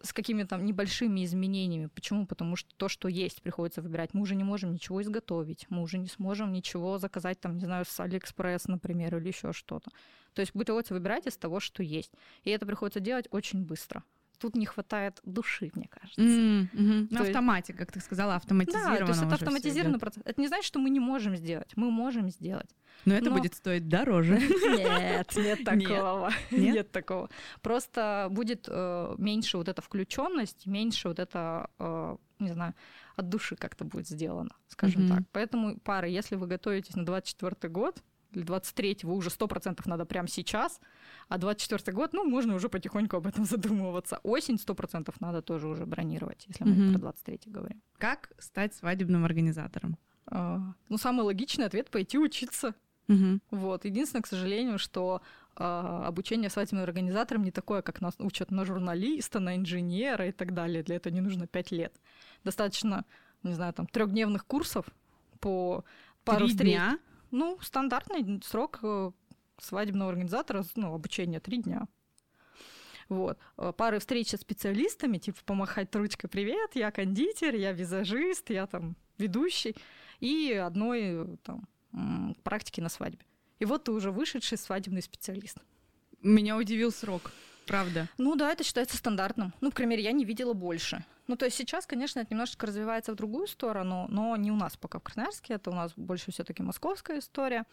с какими-то там небольшими изменениями. Почему? Потому что то, что есть, приходится выбирать. Мы уже не можем ничего изготовить, мы уже не сможем ничего заказать, там, не знаю, с Алиэкспресс, например, или еще что-то. То есть приходится выбирать из того, что есть. И это приходится делать очень быстро. Тут не хватает души, мне кажется. Mm-hmm. На автомате, как ты сказала, автоматизировано. Да, то есть это автоматизированный процесс. Это не значит, что мы не можем сделать. Мы можем сделать. Но это Но... будет стоить дороже. Нет, нет такого. Нет, нет такого. Просто будет э, меньше вот эта включенность, меньше вот это, э, не знаю, от души как-то будет сделано, скажем mm-hmm. так. Поэтому пары, если вы готовитесь на 24 год, или 23-го уже 100% надо прямо сейчас, а 24 год, ну, можно уже потихоньку об этом задумываться. Осень 100% надо тоже уже бронировать, если мы mm-hmm. про 23 говорим. Как стать свадебным организатором? А, ну, самый логичный ответ — пойти учиться. Угу. Вот. Единственное, к сожалению, что э, обучение свадебным организаторам не такое, как нас учат на журналиста, на инженера и так далее. Для этого не нужно пять лет. Достаточно, не знаю, там трехдневных курсов по пару Три встреч. дня? Ну, стандартный срок э, свадебного организатора, ну, обучение три дня. Вот. Э, пары встреч с специалистами, типа помахать ручкой «Привет, я кондитер, я визажист, я там ведущий». И одной там, практики на свадьбе. И вот ты уже вышедший свадебный специалист. Меня удивил срок, правда. Ну да, это считается стандартным. Ну, к мере, я не видела больше. Ну, то есть сейчас, конечно, это немножечко развивается в другую сторону, но не у нас пока в Красноярске, это у нас больше все таки московская история.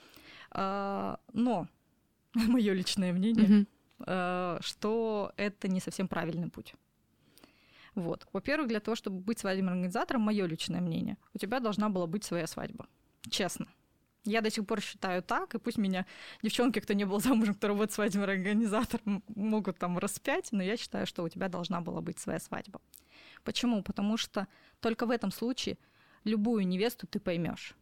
А, но мое личное мнение, угу. что это не совсем правильный путь. Вот. Во-первых, для того, чтобы быть свадебным организатором, мое личное мнение, у тебя должна была быть своя свадьба. Честно. Я до сих пор считаю так, и пусть меня девчонки, кто не был замужем, кто работает свадебным организатором, могут там распять, но я считаю, что у тебя должна была быть своя свадьба. Почему? Потому что только в этом случае любую невесту ты поймешь.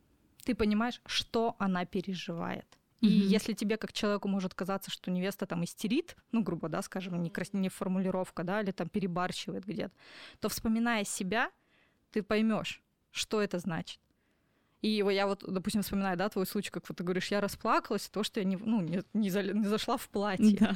Ты понимаешь, что она переживает. И mm-hmm. если тебе как человеку может казаться, что невеста там истерит, ну, грубо, да, скажем, не, крас... не формулировка, да, или там перебарщивает где-то, то вспоминая себя, ты поймешь, что это значит. И я вот, допустим, вспоминаю, да, твой случай, как вот ты говоришь, я расплакалась, то, что я не, ну, не, не, за, не зашла в платье. Да.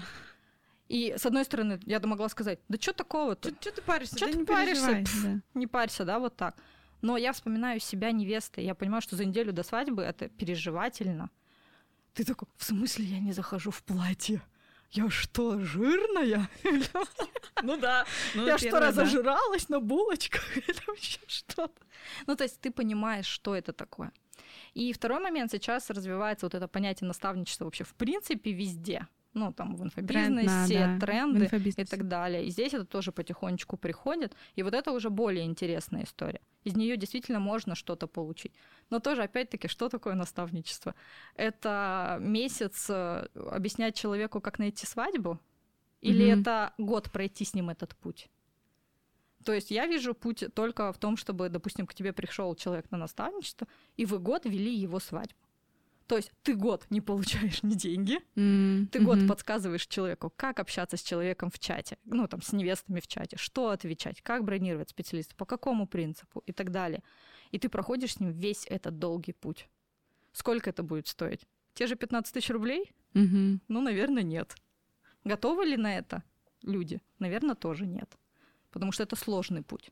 И с одной стороны, я могла сказать, да что такого-то? Что ты паришься? Что да ты не паришься? Пф, да. Не парься, да, вот так. Но я вспоминаю себя невестой, я понимаю, что за неделю до свадьбы это переживательно. Ты такой, в смысле я не захожу в платье? Я что, жирная? Ну да. Ну, я что, разожралась на булочках? Или вообще что-то? Ну, то есть ты понимаешь, что это такое. И второй момент, сейчас развивается вот это понятие наставничества вообще в принципе везде ну, там, в инфобизнесе, Тренд, да, тренды инфобизнесе. и так далее. И здесь это тоже потихонечку приходит. И вот это уже более интересная история. Из нее действительно можно что-то получить. Но тоже, опять-таки, что такое наставничество? Это месяц э, объяснять человеку, как найти свадьбу? Или mm это год пройти с ним этот путь? То есть я вижу путь только в том, чтобы, допустим, к тебе пришел человек на наставничество, и вы год вели его свадьбу. То есть ты год не получаешь ни деньги, mm-hmm. ты год подсказываешь человеку, как общаться с человеком в чате, ну там с невестами в чате, что отвечать, как бронировать специалиста, по какому принципу и так далее. И ты проходишь с ним весь этот долгий путь. Сколько это будет стоить? Те же 15 тысяч рублей? Mm-hmm. Ну, наверное, нет. Готовы ли на это люди? Наверное, тоже нет потому что это сложный путь.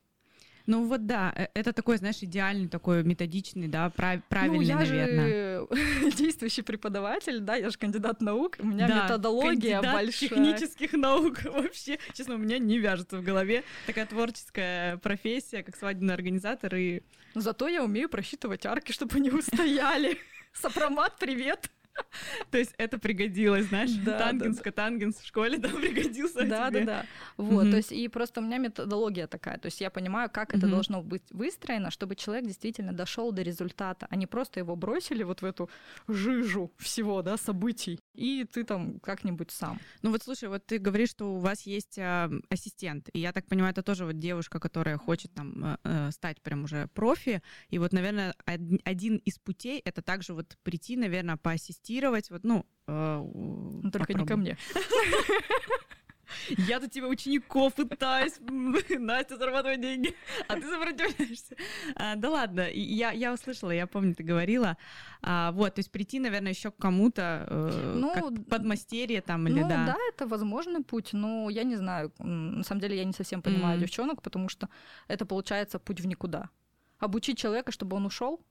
Ну вот да, э, это такой, знаешь, идеальный такой методичный, да, прав, правильный, ну, я наверное. Же действующий преподаватель, да, я же кандидат наук, у меня да, методология кандидат большая. технических наук вообще, честно, у меня не вяжется в голове такая творческая профессия, как свадебный организатор и. Зато я умею просчитывать арки, чтобы они устояли. Сопромат, привет. То есть это пригодилось, знаешь, да, тангенска, да, тангенс в школе, да, пригодился Да, тебе. да, да. Вот, то есть и просто у меня методология такая, то есть я понимаю, как это должно быть выстроено, чтобы человек действительно дошел до результата, а не просто его бросили вот в эту жижу всего, да, событий, и ты там как-нибудь сам. Ну вот слушай, вот ты говоришь, что у вас есть э, ассистент, и я так понимаю, это тоже вот девушка, которая хочет там э, э стать прям уже профи, и вот, наверное, один из путей это также вот прийти, наверное, поассистировать, вот, ну... Э, ну только попробуй. не ко мне. Я тут тебе учеников пытаюсь, Настя, зарабатывать деньги, а ты сопротивляешься. А, да ладно, я, я услышала, я помню, ты говорила. А, вот, то есть прийти, наверное, еще к кому-то, э, ну, как подмастерье там или ну, да? да, это возможный путь, но я не знаю. На самом деле я не совсем понимаю mm-hmm. девчонок, потому что это получается путь в никуда. Обучить человека, чтобы он ушел.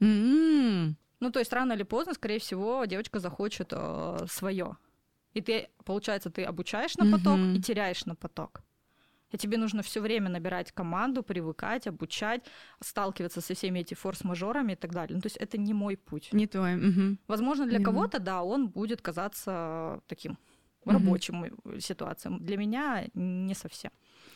Mm-hmm. Ну, то есть рано или поздно, скорее всего, девочка захочет э, свое. И ты, получается, ты обучаешь на поток mm-hmm. и теряешь на поток. И тебе нужно все время набирать команду, привыкать, обучать, сталкиваться со всеми этими форс-мажорами и так далее. Ну, то есть это не мой путь. Не твой. Угу. Возможно, для кого-то, да, он будет казаться таким рабочим э, ситуациям. Для меня не совсем.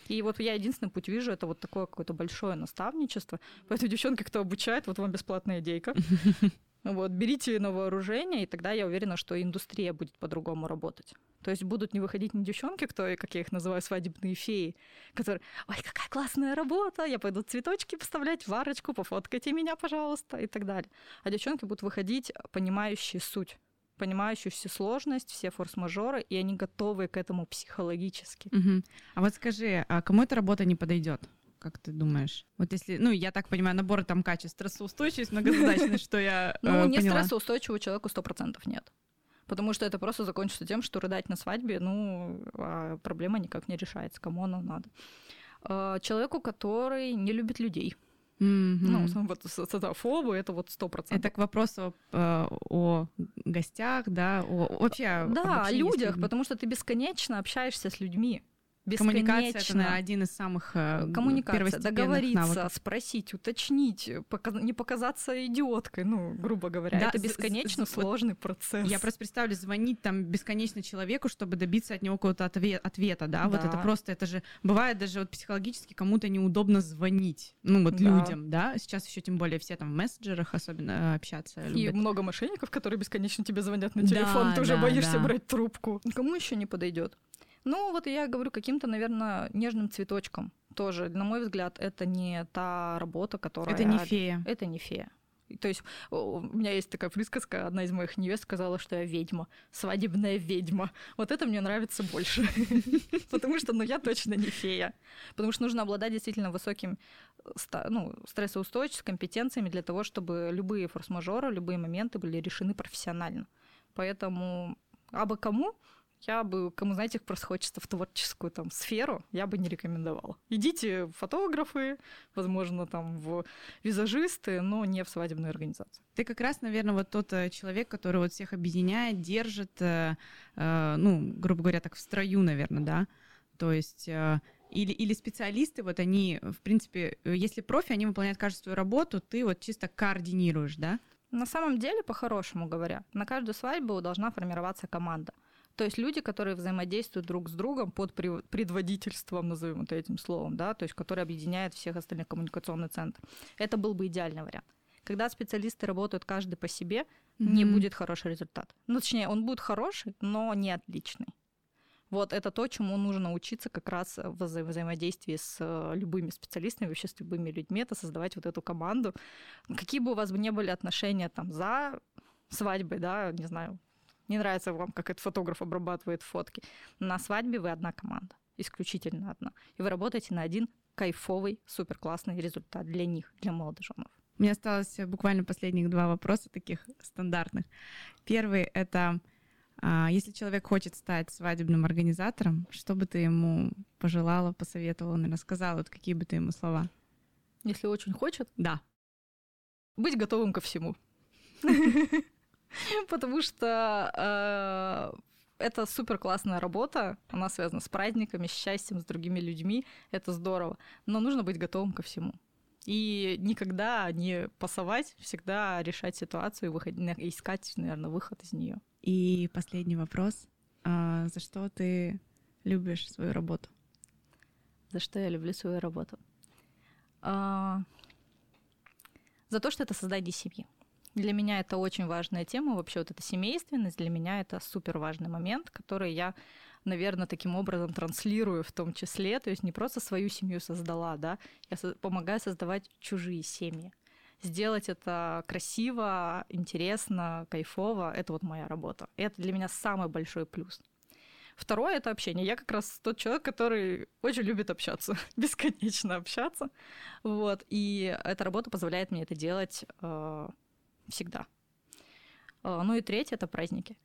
И вот я единственный путь вижу, это вот такое какое-то большое наставничество. Поэтому, девчонки, кто обучает, вот вам бесплатная идейка. Вот, берите на вооружение, и тогда я уверена, что индустрия будет по-другому работать. То есть будут не выходить не девчонки, кто, как я их называю, свадебные феи, которые, ой, какая классная работа, я пойду цветочки поставлять, варочку, пофоткайте меня, пожалуйста, и так далее. А девчонки будут выходить, понимающие суть, понимающие всю сложность, все форс-мажоры, и они готовы к этому психологически. Угу. А вот скажи, а кому эта работа не подойдет? Как ты думаешь? Вот если, ну, я так понимаю, набор там качеств, стрессоустойчивость, многозадачность, что я Ну, э, не стрессоустойчивого человеку 100% нет. Потому что это просто закончится тем, что рыдать на свадьбе, ну, а проблема никак не решается, кому оно надо. А, Человеку, который не любит людей. Мгм. Ну, вот со- социофобы, это вот 100%. Это к вопросу э, о гостях, да, о, вообще об Да, о людях, потому что ты бесконечно общаешься с людьми. Коммуникация — это, наверное, один из самых э, Коммуникация, договориться, навыков. спросить, уточнить, пока- не показаться идиоткой, ну, грубо говоря. Да, это бесконечно вот сложный процесс. Я просто представлю, звонить там бесконечно человеку, чтобы добиться от него какого-то отве- ответа, да? Вот Да. это просто, это же бывает даже вот психологически кому-то неудобно звонить, ну вот Да. людям, да? Сейчас еще тем более все там в мессенджерах особенно э, общаться И любят. много мошенников, которые бесконечно тебе звонят на Да, телефон, ты уже да, боишься да. брать трубку. Кому еще не подойдет? Ну, вот я говорю каким-то, наверное, нежным цветочком. Тоже, на мой взгляд, это не та работа, которая... Это не фея. Это не фея. То есть у меня есть такая присказка, одна из моих невест сказала, что я ведьма, свадебная ведьма. Вот это мне нравится больше. Потому что, ну, я точно не фея. Потому что нужно обладать действительно высоким ну, стрессоустойчивостью, компетенциями для того, чтобы любые форс-мажоры, любые моменты были решены профессионально. Поэтому, а бы кому, я бы, кому, знаете, просто хочется в творческую там сферу, я бы не рекомендовала. Идите в фотографы, возможно, там в визажисты, но не в свадебную организацию. Ты как раз, наверное, вот тот э, человек, который вот всех объединяет, держит, э, э, ну, грубо говоря, так в строю, наверное, да? То есть э, или, или специалисты, вот они, в принципе, э, если профи, они выполняют каждую свою работу, ты вот чисто координируешь, да? На самом деле, по-хорошему говоря, на каждую свадьбу должна формироваться команда. То есть люди, которые взаимодействуют друг с другом под предводительством, назовем это этим словом, да, то есть которые объединяют всех остальных коммуникационный центр. Это был бы идеальный вариант. Когда специалисты работают каждый по себе, не Мгм. будет хороший результат. Ну, точнее, он будет хороший, но не отличный. Вот это то, чему нужно учиться как раз в вза- взаимодействии с э, любыми специалистами, вообще с любыми людьми, это создавать вот эту команду. Какие бы у вас не были отношения там за свадьбой, да, не знаю, не нравится вам, как этот фотограф обрабатывает фотки. На свадьбе вы одна команда, исключительно одна. И вы работаете на один кайфовый, супер классный результат для них, для молодоженов. У меня осталось буквально последних два вопроса таких стандартных. Первый — это а, если человек хочет стать свадебным организатором, что бы ты ему пожелала, посоветовала, наверное, сказала, вот какие бы ты ему слова? Если очень хочет, Да. быть готовым ко всему. Потому что э, это супер классная работа, она связана с праздниками, с счастьем, с другими людьми, это здорово, но нужно быть готовым ко всему. И никогда не пасовать, всегда решать ситуацию и выходить, искать, наверное, выход из нее. И последний вопрос. А, за что ты любишь свою работу? За что я люблю свою работу? А, За то, что это создание семьи. Для меня это очень важная тема. Вообще вот эта семейственность для меня это супер важный момент, который я, наверное, таким образом транслирую в том числе. То есть не просто свою семью создала, да, я помогаю создавать чужие семьи. Сделать это красиво, интересно, кайфово — это вот моя работа. Это для меня самый большой плюс. Второе — это общение. Я как раз тот человек, который очень любит общаться, бесконечно общаться. Вот. И эта работа позволяет мне это делать э, всегда. Э, ну и третье — это праздники.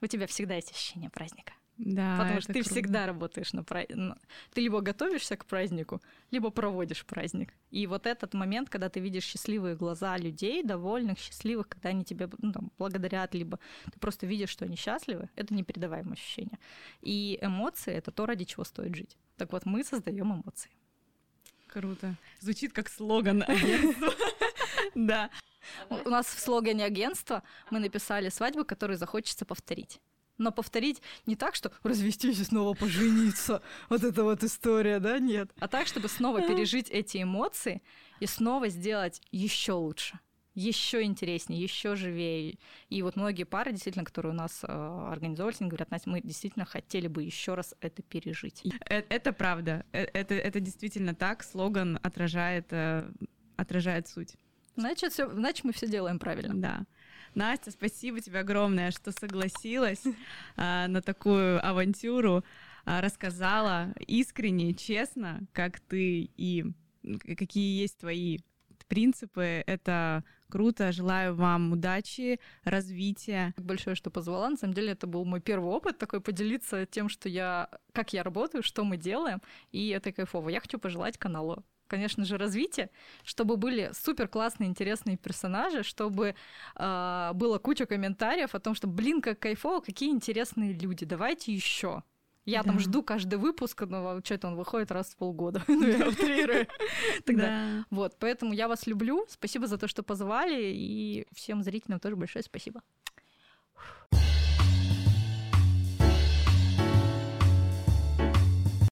У тебя всегда есть ощущение праздника. Да, Потому что ты круто. всегда работаешь на праздник. Ты либо готовишься к празднику, либо проводишь праздник. И вот этот момент, когда ты видишь счастливые глаза людей, довольных, счастливых, когда они тебе ну, там, благодарят, либо ты просто видишь, что они счастливы, это непередаваемое ощущение. И эмоции — это то, ради чего стоит жить. Так вот, мы создаем эмоции. Круто. Звучит как слоган агентства. Да. У нас в слогане агентства мы написали свадьбу, которую захочется повторить. Но повторить не так, что развестись и снова пожениться. Вот эта вот история, да? Нет. А так, чтобы снова пережить эти эмоции и снова сделать еще лучше еще интереснее, еще живее. И вот многие пары, действительно, которые у нас э, организовывались, они говорят, Настя, мы действительно хотели бы еще раз это пережить. Это, это правда. Это, это действительно так. Слоган отражает, э, отражает суть. Значит, все, значит, мы все делаем правильно. Да. Настя, спасибо тебе огромное, что согласилась а, на такую авантюру, а, рассказала искренне, честно, как ты и какие есть твои принципы. Это круто. Желаю вам удачи, развития. Большое, что позвала. На самом деле, это был мой первый опыт такой поделиться тем, что я, как я работаю, что мы делаем, и это кайфово. Я хочу пожелать каналу конечно же, развитие, чтобы были супер классные, интересные персонажи, чтобы э, было куча комментариев о том, что, блин, как кайфово, какие интересные люди, давайте еще. Я да. там жду каждый выпуск, но что-то он выходит раз в полгода. ну, я утрирую. Тогда. Вот, поэтому я вас люблю. Спасибо за то, что позвали. И всем зрителям тоже большое спасибо.